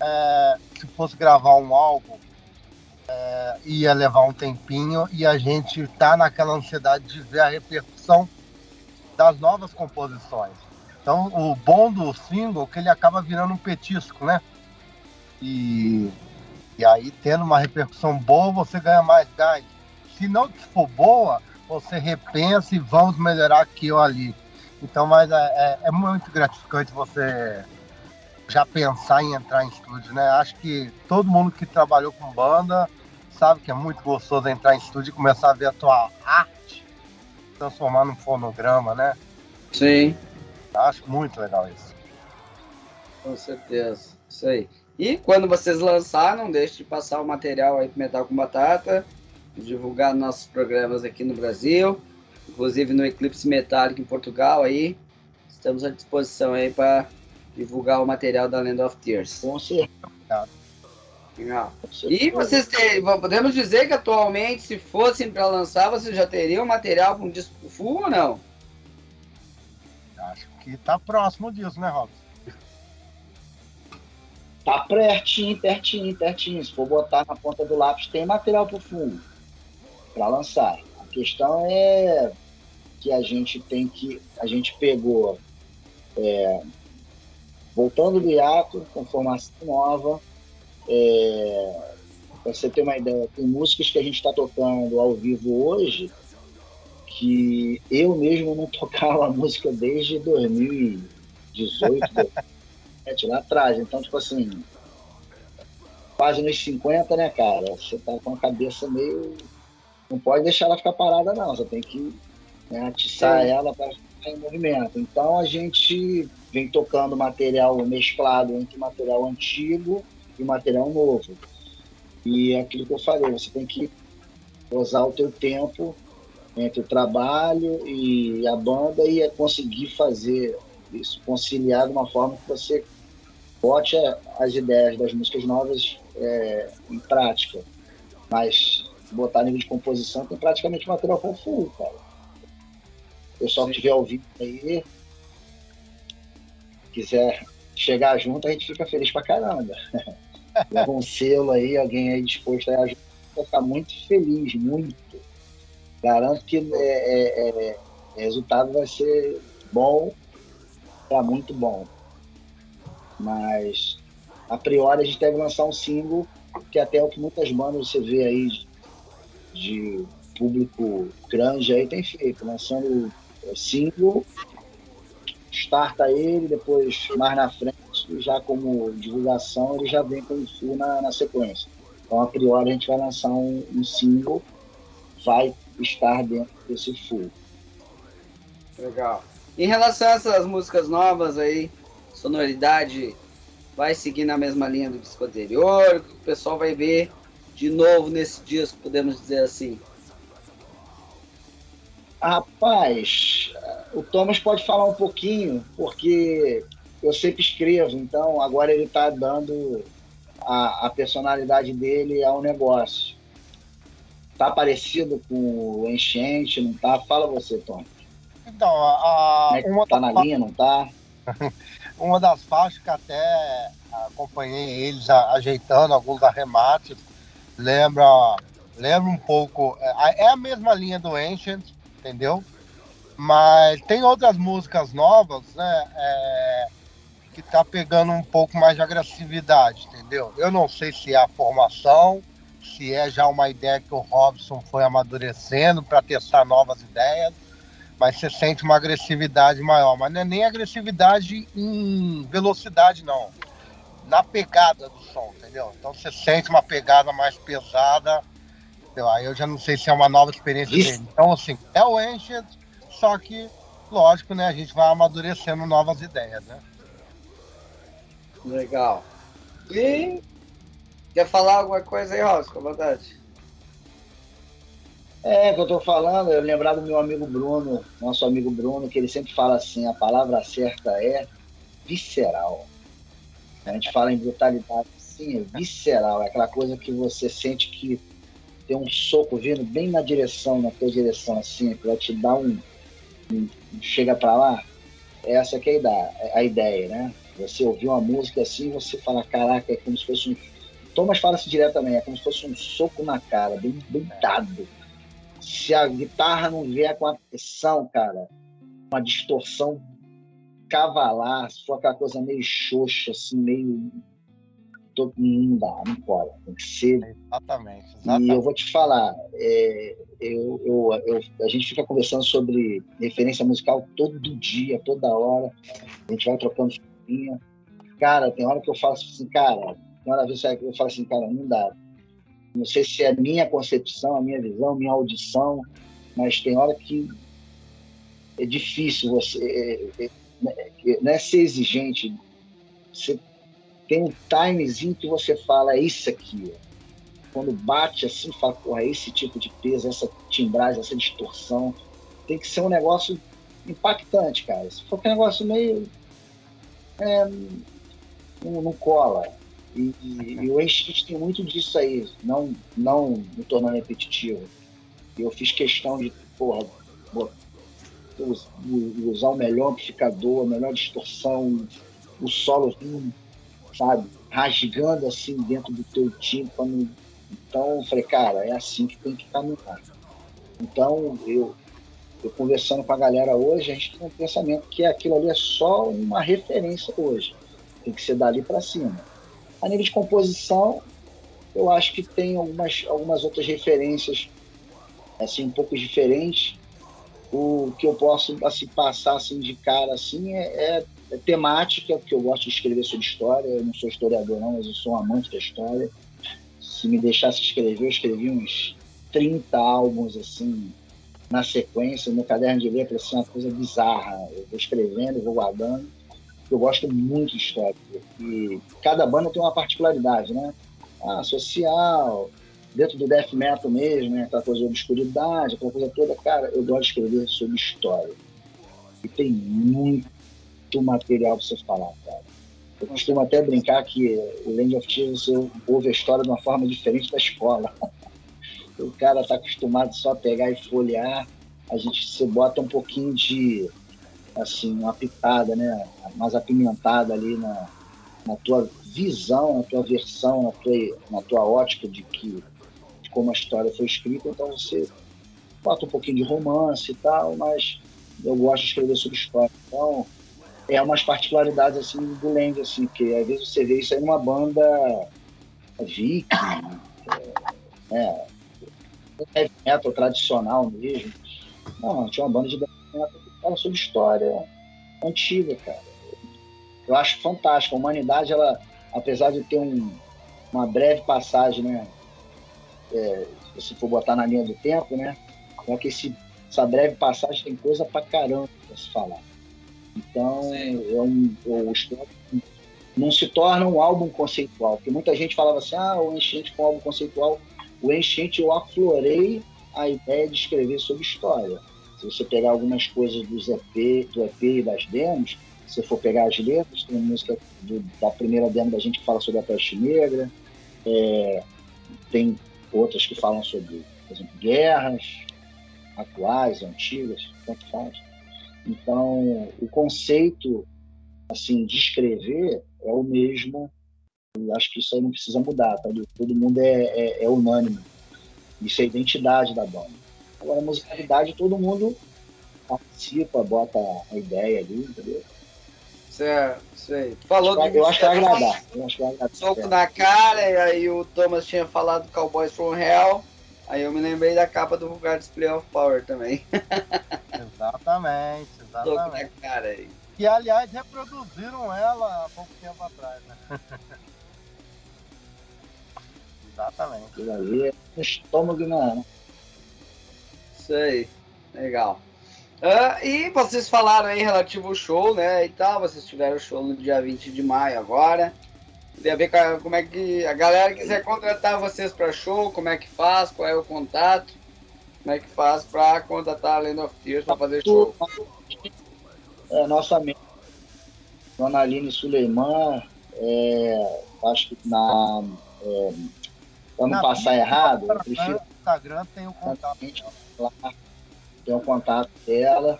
é, se fosse gravar um álbum, é, ia levar um tempinho e a gente tá naquela ansiedade de ver a repercussão das novas composições. Então, o bom do single é que ele acaba virando um petisco, né? E, e aí, tendo uma repercussão boa, você ganha mais gás. Se não for boa, você repensa e vamos melhorar aqui ou ali. Então, mas é, é- é muito gratificante você já pensar em entrar em estúdio, né? Acho que todo mundo que trabalhou com banda sabe que é muito gostoso entrar em estúdio e começar a ver a tua arte transformar num fonograma, né? Sim, Acho muito legal isso. com certeza. Isso aí. E quando vocês lançar, não deixe de passar o material aí pro Metal com Batata, divulgar nossos programas aqui no Brasil, inclusive no Eclipse Metálico em Portugal aí. Estamos à disposição aí para divulgar o material da Land of Tears. Com certeza. Legal. E vocês têm, podemos dizer que atualmente, se fossem para lançar, vocês já teriam material com disco full ou não? que tá próximo disso, né, Robson? Tá pertinho, pertinho, pertinho. Se for botar na ponta do lápis, tem material pro fundo para lançar. A questão é que a gente tem que. A gente pegou. É, voltando do hiato, com formação nova. É, para você ter uma ideia, tem músicas que a gente está tocando ao vivo hoje que eu mesmo não <laughs> tocava a música desde 2018, 2017, lá atrás. Então, tipo assim, quase nos 50, né, cara? Você tá com a cabeça meio. Não pode deixar ela ficar parada, não. Você tem que né, atiçar Sim. ela para ficar em movimento. Então, a gente vem tocando material mesclado entre material antigo e material novo. E é aquilo que eu falei, você tem que usar o teu tempo entre o trabalho e a banda e é conseguir fazer isso, conciliar de uma forma que você bote as ideias das músicas novas é, em prática. Mas botar nível de composição tem praticamente material full, cara. O pessoal que estiver ouvindo aí, quiser chegar junto, a gente fica feliz pra caramba. <laughs> <laughs> Leva um selo aí, alguém aí disposto a ajudar, vai ficar muito feliz, muito. Garanto que é, é, é, o resultado vai ser bom para muito bom. Mas a priori a gente deve lançar um single, que até é o que muitas bandas você vê aí de, de público grande aí tem feito, lançando single, starta ele, depois mais na frente, já como divulgação, ele já vem com o full na, na sequência. Então a priori a gente vai lançar um, um single, vai estar dentro desse full. Legal. Em relação a essas músicas novas aí, sonoridade vai seguir na mesma linha do disco anterior, o pessoal vai ver de novo nesse disco, podemos dizer assim. Rapaz, o Thomas pode falar um pouquinho, porque eu sempre escrevo, então agora ele está dando a, a personalidade dele ao negócio. Tá parecido com o Enchente, não tá? Fala você, Tom. Então, a, é uma tá na linha, não tá? <laughs> uma das faixas que até acompanhei eles ajeitando alguns arremates, lembra, lembra um pouco, é, é a mesma linha do Ancient, entendeu? Mas tem outras músicas novas, né? É, que tá pegando um pouco mais de agressividade, entendeu? Eu não sei se é a formação, se é já uma ideia que o Robson foi amadurecendo para testar novas ideias, mas você sente uma agressividade maior. Mas não é nem agressividade em velocidade, não. Na pegada do som, entendeu? Então você sente uma pegada mais pesada. Aí eu já não sei se é uma nova experiência Isso. dele. Então, assim, é o Ancient, só que, lógico, né? A gente vai amadurecendo novas ideias, né? Legal. E Quer falar alguma coisa aí, Rosa, com vontade? É, que eu tô falando, eu lembrar do meu amigo Bruno, nosso amigo Bruno, que ele sempre fala assim, a palavra certa é visceral. A gente fala em brutalidade, sim, é visceral, é aquela coisa que você sente que tem um soco vindo bem na direção, na tua direção, assim, que vai te dar um, um chega para lá. Essa que é a ideia, né? Você ouvir uma música assim, você fala, caraca, é como se fosse um Thomas fala isso direto também, é como se fosse um soco na cara, bem, bem dado. Se a guitarra não vier com a pressão, cara, uma distorção cavalar, se for aquela coisa meio xoxa, assim, meio. Não dá, não pode. Tem que ser. Exatamente. exatamente. E eu vou te falar, é, eu, eu, eu, a gente fica conversando sobre referência musical todo dia, toda hora. A gente vai trocando figurinha. Cara, tem hora que eu falo assim, cara, uma vez eu falo assim, cara, não dá. Não sei se é a minha concepção, a minha visão, a minha audição, mas tem hora que é difícil você. É, é, é, não é ser exigente. Você tem um timezinho que você fala, é isso aqui. Quando bate assim, fala, porra, é esse tipo de peso, essa timbragem, essa distorção. Tem que ser um negócio impactante, cara. Se for um negócio meio. É, não, não cola. E, e, e o Enchente tem muito disso aí, não, não me tornando repetitivo. Eu fiz questão de, porra, usar o melhor amplificador, a melhor distorção, o solo vindo, sabe, rasgando assim dentro do teu tímpano. Então, eu falei, cara, é assim que tem que caminhar. Então, eu, eu conversando com a galera hoje, a gente tem um pensamento que aquilo ali é só uma referência hoje. Tem que ser dali para cima. A nível de composição, eu acho que tem algumas, algumas outras referências assim um pouco diferentes. O que eu posso assim, passar assim de cara assim é, é, é temática, porque eu gosto de escrever sobre história. Eu não sou historiador não, mas eu sou um amante da história. Se me deixasse escrever, eu escrevi uns 30 álbuns assim na sequência, no caderno de letra, assim, uma coisa bizarra. Eu vou escrevendo, vou guardando. Eu gosto muito de história. E cada banda tem uma particularidade, né? Ah, social, dentro do death metal mesmo, né? aquela coisa de obscuridade, aquela coisa toda. Cara, eu gosto de escrever sobre história. E tem muito material para você falar, cara. Eu costumo até brincar que o Land of Tears você ouve a história de uma forma diferente da escola. <laughs> o cara está acostumado só a pegar e folhear, a gente se bota um pouquinho de assim, uma pitada, né, mais apimentada ali na, na tua visão, na tua versão, na tua, na tua ótica de que de como a história foi escrita, então você bota um pouquinho de romance e tal, mas eu gosto de escrever sobre história. Então, é umas particularidades assim do Land, assim, que às vezes você vê isso aí numa banda viking, é, né, heavy metal tradicional mesmo. Não, tinha uma banda de heavy metal que fala sobre história antiga, cara. Eu acho fantástico. A humanidade, ela, apesar de ter um, uma breve passagem, né? É, se for botar na linha do tempo, né? Só que esse, essa breve passagem tem coisa pra caramba pra se falar. Então, é um, o não se torna um álbum conceitual, porque muita gente falava assim, ah, o Enchente com um álbum conceitual o Enchente eu aflorei a ideia de escrever sobre história. Se você pegar algumas coisas dos EP, do EP e das demos, se você for pegar as letras, tem música do, da primeira demo da gente que fala sobre a peste negra, é, tem outras que falam sobre, por exemplo, guerras atuais, antigas, tanto faz. Então, o conceito assim de escrever é o mesmo eu acho que isso aí não precisa mudar, tá? Todo mundo é, é, é unânime. Isso é a identidade da banda. Agora, a musicalidade, todo mundo participa, bota a ideia ali, entendeu? Certo, sei. Falou eu, eu acho que vai agradar. Eu acho que vai agradar. Soco na cara, e aí o Thomas tinha falado do Cowboys from Hell. Aí eu me lembrei da capa do Vulgar Display of Power também. exatamente, <laughs> exatamente. Soco na cara aí. Que aliás reproduziram ela há pouco tempo atrás, né? <laughs> Exatamente. Aquilo ali é estômago na. Isso aí, legal. Uh, e vocês falaram aí relativo ao show, né? E tal, vocês tiveram o show no dia 20 de maio agora. Queria ver como é que a galera quiser contratar vocês para show, como é que faz, qual é o contato, como é que faz para contratar a Land of Tears para fazer show. É, nossa amiga, Dona Aline Suleiman, é, acho que na é, para não passar errado, prefiro. No Instagram tem o contato. Tem o contato dela.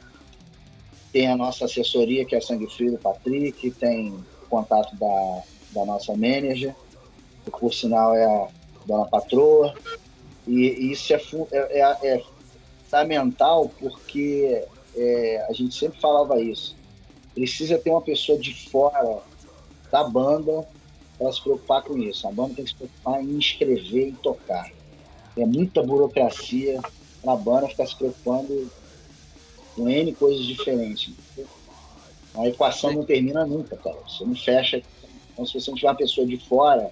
Tem a nossa assessoria, que é a Sangue Frio do Patrick, tem o contato da, da nossa manager, que por sinal é a dona patroa. E, e isso é, é, é, é fundamental porque é, a gente sempre falava isso. Precisa ter uma pessoa de fora da banda para se preocupar com isso. A banda tem que se preocupar em escrever e tocar. É muita burocracia para a banda ficar se preocupando com N coisas diferentes. A equação não termina nunca, cara. Você não fecha. Então, se você não tiver uma pessoa de fora,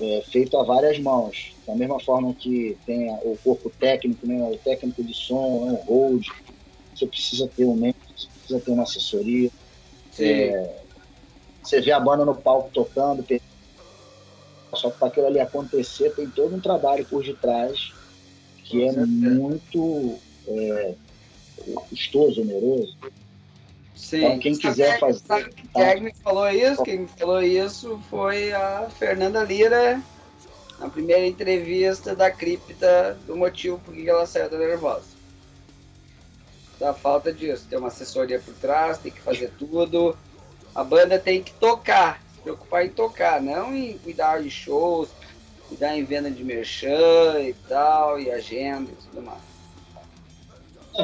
é, feito a várias mãos, da mesma forma que tem o corpo técnico, né, o técnico de som, né, o hold, você precisa ter um membro, você precisa ter uma assessoria. É, você vê a banda no palco tocando, só que para aquilo ali acontecer tem todo um trabalho por detrás que é muito é, custoso, oneroso. Sim. Então, quem quiser fazer. O técnico falou isso, quem falou isso foi a Fernanda Lira, na primeira entrevista da cripta, do motivo por que ela saiu da nervosa. dá falta disso. Tem uma assessoria por trás, tem que fazer tudo. A banda tem que tocar, se preocupar em tocar, não em cuidar de shows, cuidar em venda de merchan e tal, e agenda e tudo mais.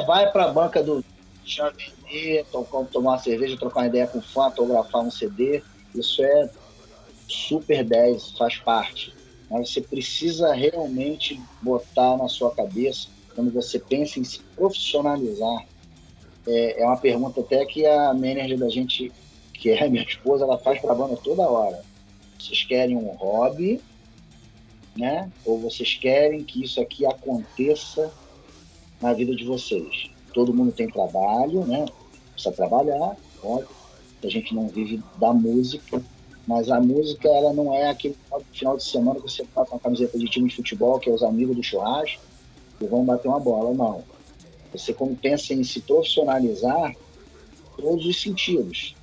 Vai pra banca do vender, tomar uma cerveja, trocar uma ideia com fã, autografar um CD. Isso é super 10, faz parte. Mas você precisa realmente botar na sua cabeça, quando você pensa em se profissionalizar, é, é uma pergunta até que a manager da gente, que é minha esposa, ela faz para a banda toda hora. Vocês querem um hobby, né? Ou vocês querem que isso aqui aconteça na vida de vocês? Todo mundo tem trabalho, né? Precisa trabalhar, óbvio. A gente não vive da música, mas a música ela não é aquele final de semana que você tá com a camiseta de time de futebol, que é os amigos do churrasco, e vão bater uma bola, não. Você como pensa em se profissionalizar, todos os sentidos.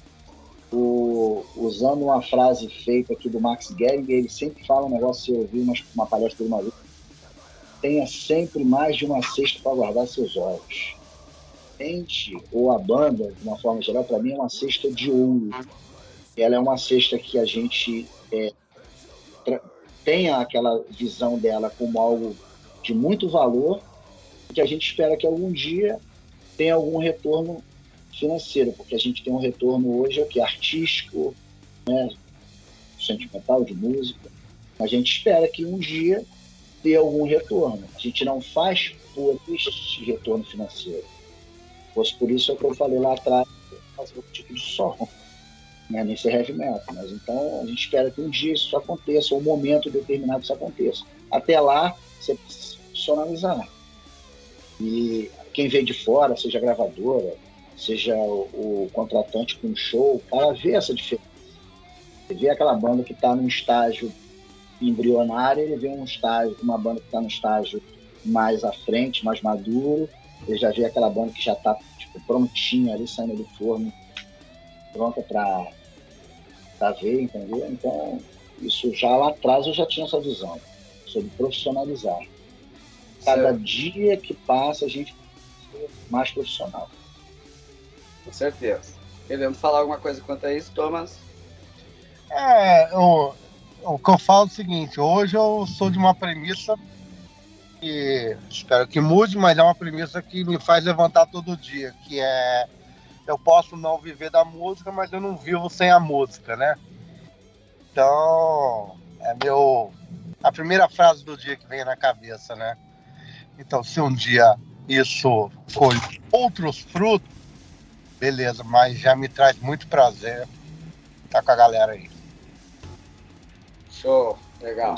O, usando uma frase feita aqui do Max Gehrig, ele sempre fala um negócio, eu ouvi uma, uma palestra de uma vez, tenha sempre mais de uma cesta para guardar seus olhos. Gente, ou a banda, de uma forma geral, para mim é uma cesta de ouro ela é uma cesta que a gente é, tem aquela visão dela como algo de muito valor, que a gente espera que algum dia tenha algum retorno financeiro, porque a gente tem um retorno hoje aqui artístico, né, sentimental, de música. A gente espera que um dia dê algum retorno. A gente não faz por este retorno financeiro. Fosse por isso é que eu falei lá atrás, fazer outro tipo de som né, nesse heavy metal. Mas então a gente espera que um dia isso aconteça, um momento determinado isso aconteça. Até lá, você precisa profissionalizar. E quem vem de fora, seja gravadora, seja o, o contratante com show, o cara vê essa diferença. Ele vê aquela banda que está num estágio embrionário, ele vê um estágio, uma banda que está no estágio mais à frente, mais maduro, ele já vê aquela banda que já está tipo, prontinha ali, saindo do forno, pronta para para ver, entendeu? Então, isso já lá atrás eu já tinha essa visão sobre profissionalizar. Cada certo. dia que passa a gente ser mais profissional. Com certeza. Querendo falar alguma coisa quanto a isso, Thomas? É, o, o que eu falo é o seguinte, hoje eu sou de uma premissa que espero que mude, mas é uma premissa que me faz levantar todo dia, que é eu posso não viver da música, mas eu não vivo sem a música, né? Então, é meu a primeira frase do dia que vem na cabeça, né? Então, se um dia isso for outros frutos, beleza, mas já me traz muito prazer estar com a galera aí. Show, legal.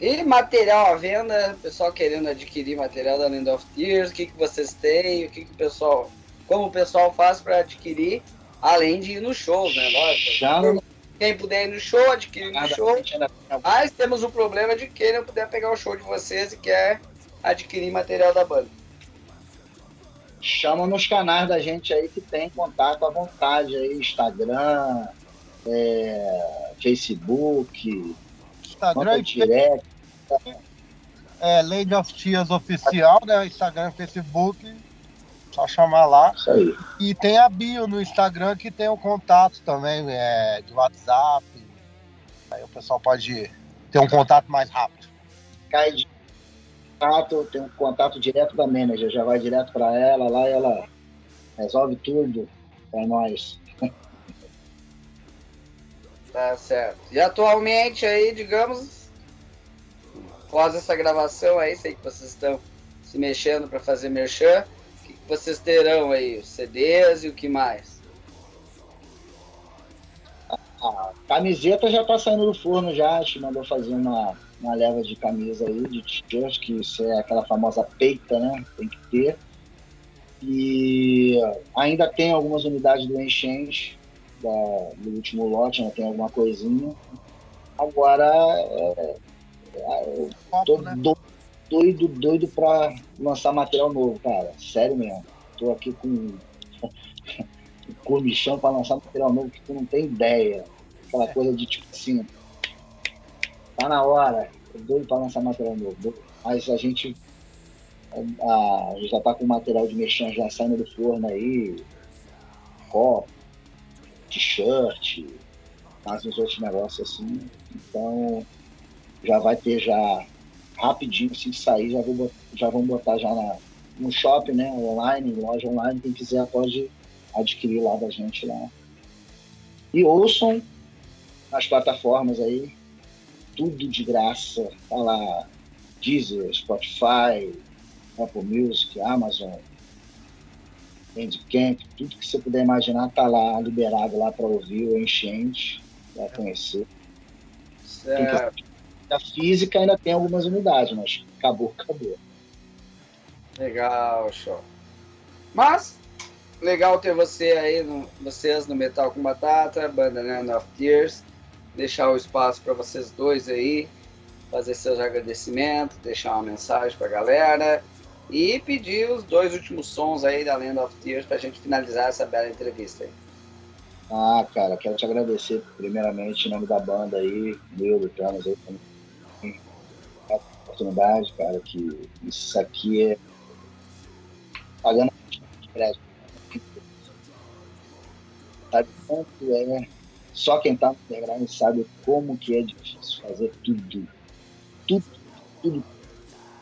E material à venda, pessoal querendo adquirir material da Land of Tears, o que, que vocês têm, o que, que o pessoal como o pessoal faz para adquirir, além de ir nos shows, né? Lógico. Quem puder ir no show, adquirir no show. Mas temos o problema de quem não puder pegar o show de vocês e quer adquirir material da banda. Chama nos canais da gente aí que tem contato à vontade aí, Instagram, é, Facebook, Instagram direct. É, Lady of Tears Oficial, né? Instagram, Facebook só chamar lá. Isso aí. E tem a bio no Instagram que tem o contato também, é, de WhatsApp. Aí o pessoal pode ter um contato mais rápido. Cai de contato, tem um contato direto da manager, já vai direto para ela lá e ela resolve tudo para nós. <laughs> Tá certo. E atualmente aí, digamos, após essa gravação aí, sei que vocês estão se mexendo para fazer merchan vocês terão aí? Os CDs e o que mais? A camiseta já tá saindo do forno já, a gente mandou fazer uma, uma leva de camisa aí, de t-shirt, que isso é aquela famosa peita, né? Tem que ter. E ainda tem algumas unidades do Enchente, do último lote, ainda tem alguma coisinha. Agora, é, é, eu tô né? doido, doido pra lançar material novo, cara. Sério mesmo. Tô aqui com <laughs> comichão pra lançar material novo que tu não tem ideia. Aquela é. coisa de tipo assim. Tá na hora. Tô doido pra lançar material novo. Mas a gente a, a já tá com material de mexer já saindo do forno aí, copo, t-shirt, mais uns outros negócios assim. Então já vai ter já rapidinho, se sair, já, vou, já vamos botar já na, no shopping, né? Online, loja online, quem quiser pode adquirir lá da gente lá. E ouçam nas plataformas aí, tudo de graça, tá lá, Deezer, Spotify, Apple Music, Amazon, Bandcamp, tudo que você puder imaginar tá lá liberado lá para ouvir o enchente, para conhecer. Certo. A física ainda tem algumas unidades, mas acabou, acabou. Legal, show. Mas, legal ter você aí, no, vocês no Metal com Batata, banda Land of Tears. Deixar o espaço para vocês dois aí, fazer seus agradecimentos, deixar uma mensagem para a galera e pedir os dois últimos sons aí da Land of Tears para a gente finalizar essa bela entrevista aí. Ah, cara, quero te agradecer primeiramente em nome da banda aí, meu, do Thanos aí, a oportunidade, cara, que isso aqui é pagando de crédito. Sabe quanto é? Só quem tá no underground sabe como que é difícil fazer tudo. Tudo, tudo.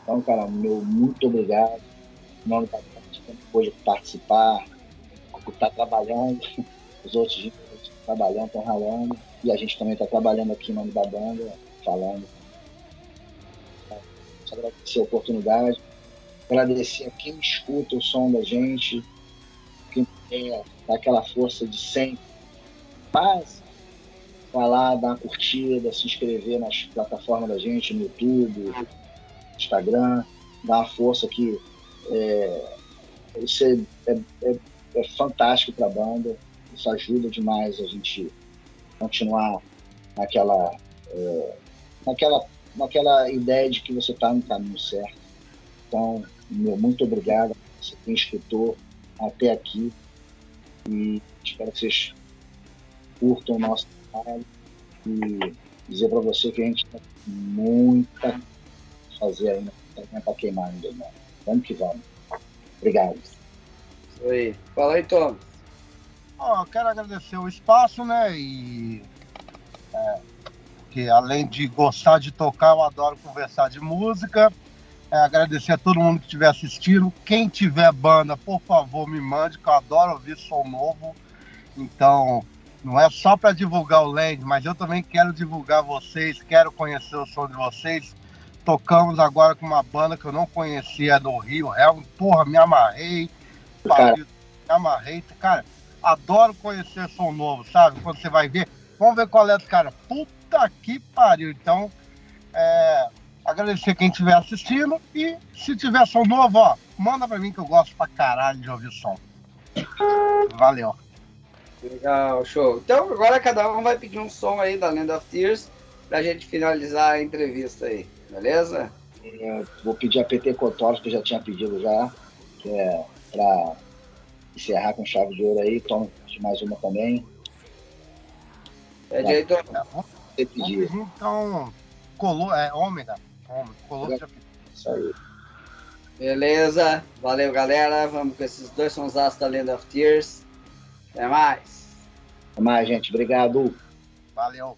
Então, cara, meu muito obrigado. Em nome da gente pôde participar, tá trabalhando, os outros estão trabalhando, estão ralando, e a gente também está trabalhando aqui em nome da banda, falando. Só agradecer a oportunidade agradecer a quem escuta o som da gente, quem tem aquela força de sempre. Mas, vai lá, dar uma curtida, se inscrever nas plataformas da gente, no YouTube, Instagram, dar uma força que é, isso é, é, é, é fantástico para a banda, isso ajuda demais a gente continuar naquela, é, naquela, naquela ideia de que você está no caminho certo. Então, meu muito obrigado você quem escutou até aqui e espero que vocês curtam o nosso trabalho e dizer para você que a gente tem muita a fazer ainda para queimar ainda, irmão. Vamos que vamos. Obrigado. Isso aí. Fala aí, Tom. Oh, quero agradecer o espaço, né? E é, que além de gostar de tocar, eu adoro conversar de música. É, agradecer a todo mundo que estiver assistindo. Quem tiver banda, por favor, me mande, que eu adoro ouvir som novo. Então, não é só para divulgar o Land, mas eu também quero divulgar vocês, quero conhecer o som de vocês. Tocamos agora com uma banda que eu não conhecia do Rio. É, porra, me amarrei. Pariu, me amarrei. Cara, adoro conhecer som novo, sabe? Quando você vai ver. Vamos ver qual é do cara. Puta que pariu. Então, é, Agradecer quem estiver assistindo e se tiver som novo, ó, manda pra mim que eu gosto pra caralho de ouvir som. Valeu. Legal, show. Então agora cada um vai pedir um som aí da Land of Tears pra gente finalizar a entrevista aí, beleza? É, vou pedir a PT Cotóris, que eu já tinha pedido já, que é pra encerrar com chave de ouro aí, toma mais uma também. Pede aí, Tom. É, então, colou, é ômega. Beleza, valeu galera. Vamos com esses dois sons da Land of Tears. Até mais. Até mais, gente. Obrigado. Valeu.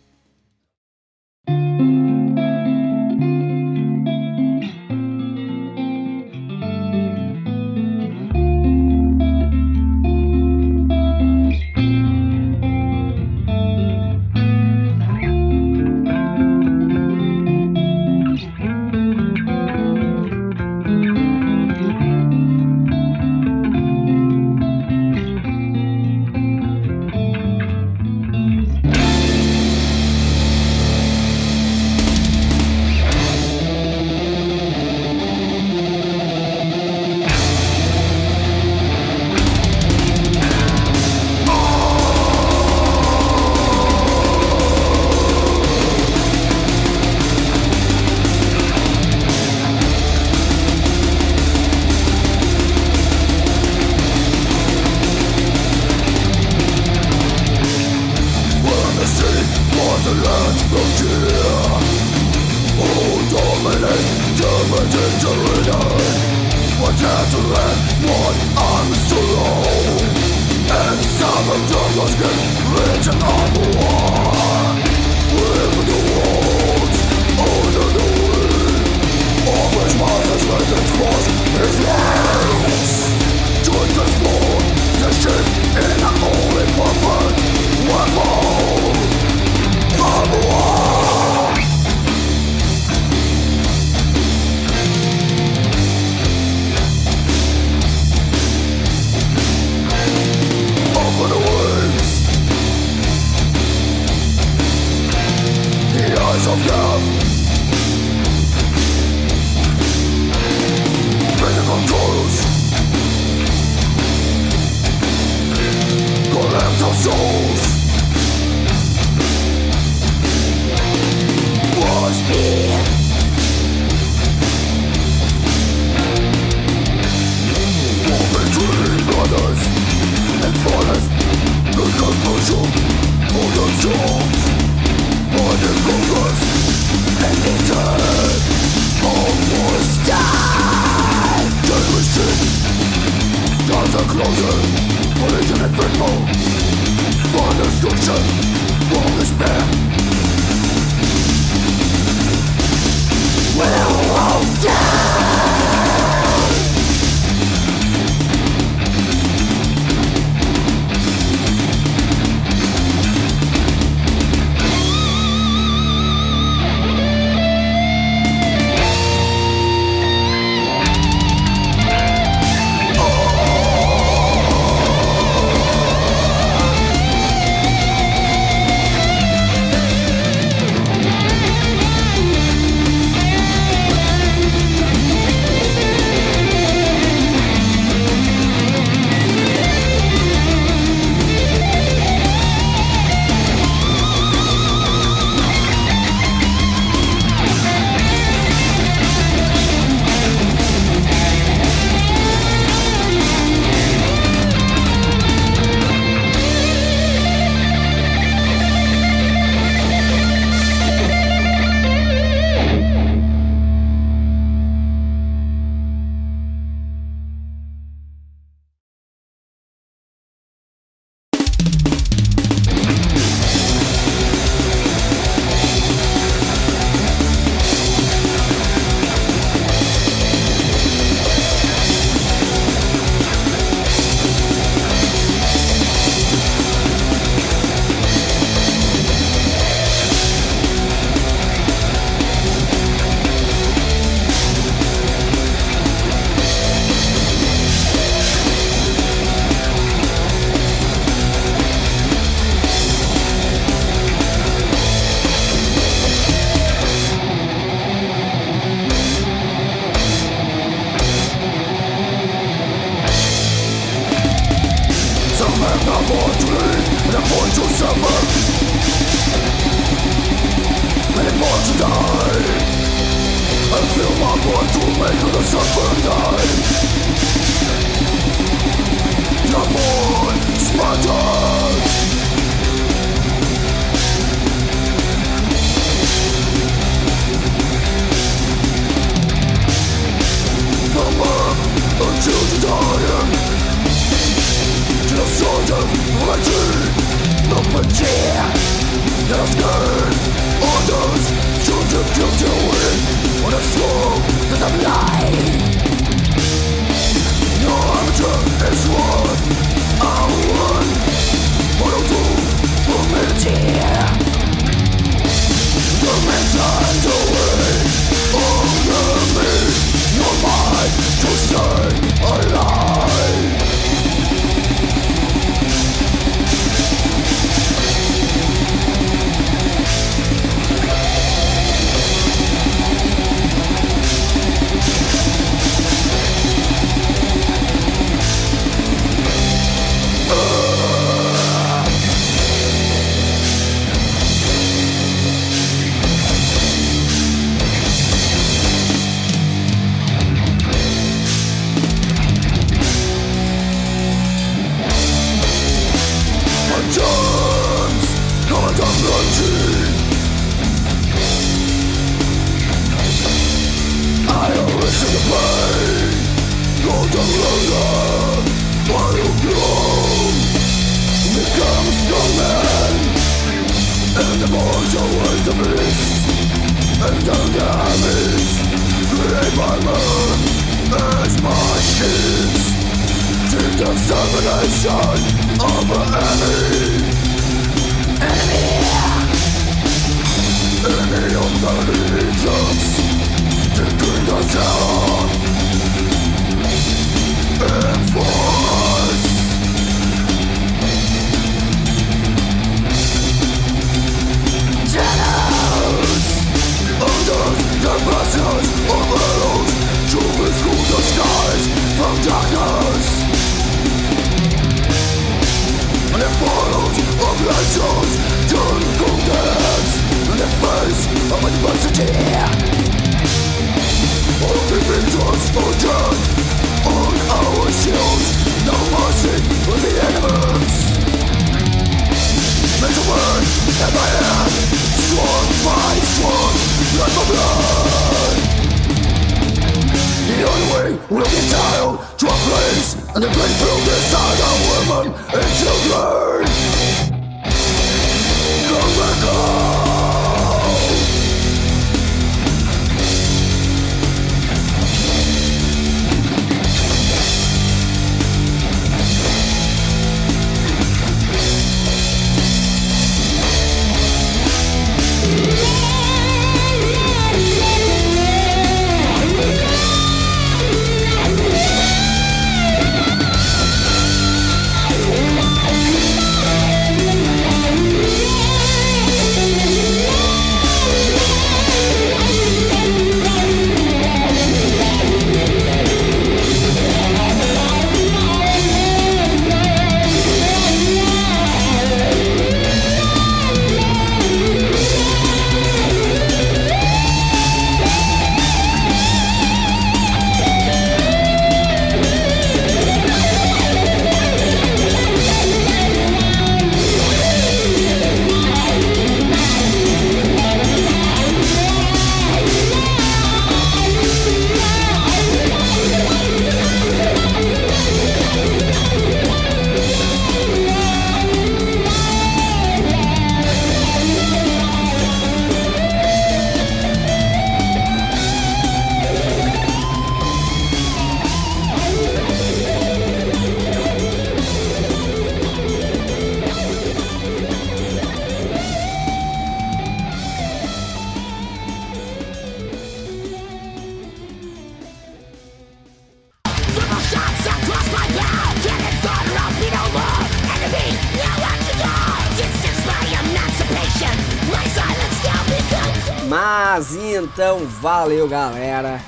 Valeu galera.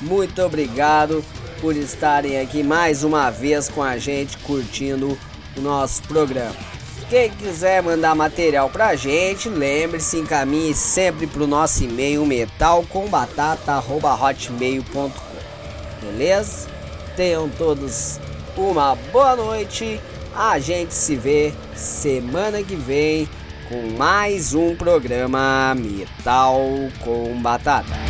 Muito obrigado por estarem aqui mais uma vez com a gente curtindo o nosso programa. Quem quiser mandar material pra gente, lembre-se, encaminhe sempre pro nosso e-mail metalcombatata@hotmail.com. Beleza? Tenham todos uma boa noite. A gente se vê semana que vem com mais um programa Metal com Batata.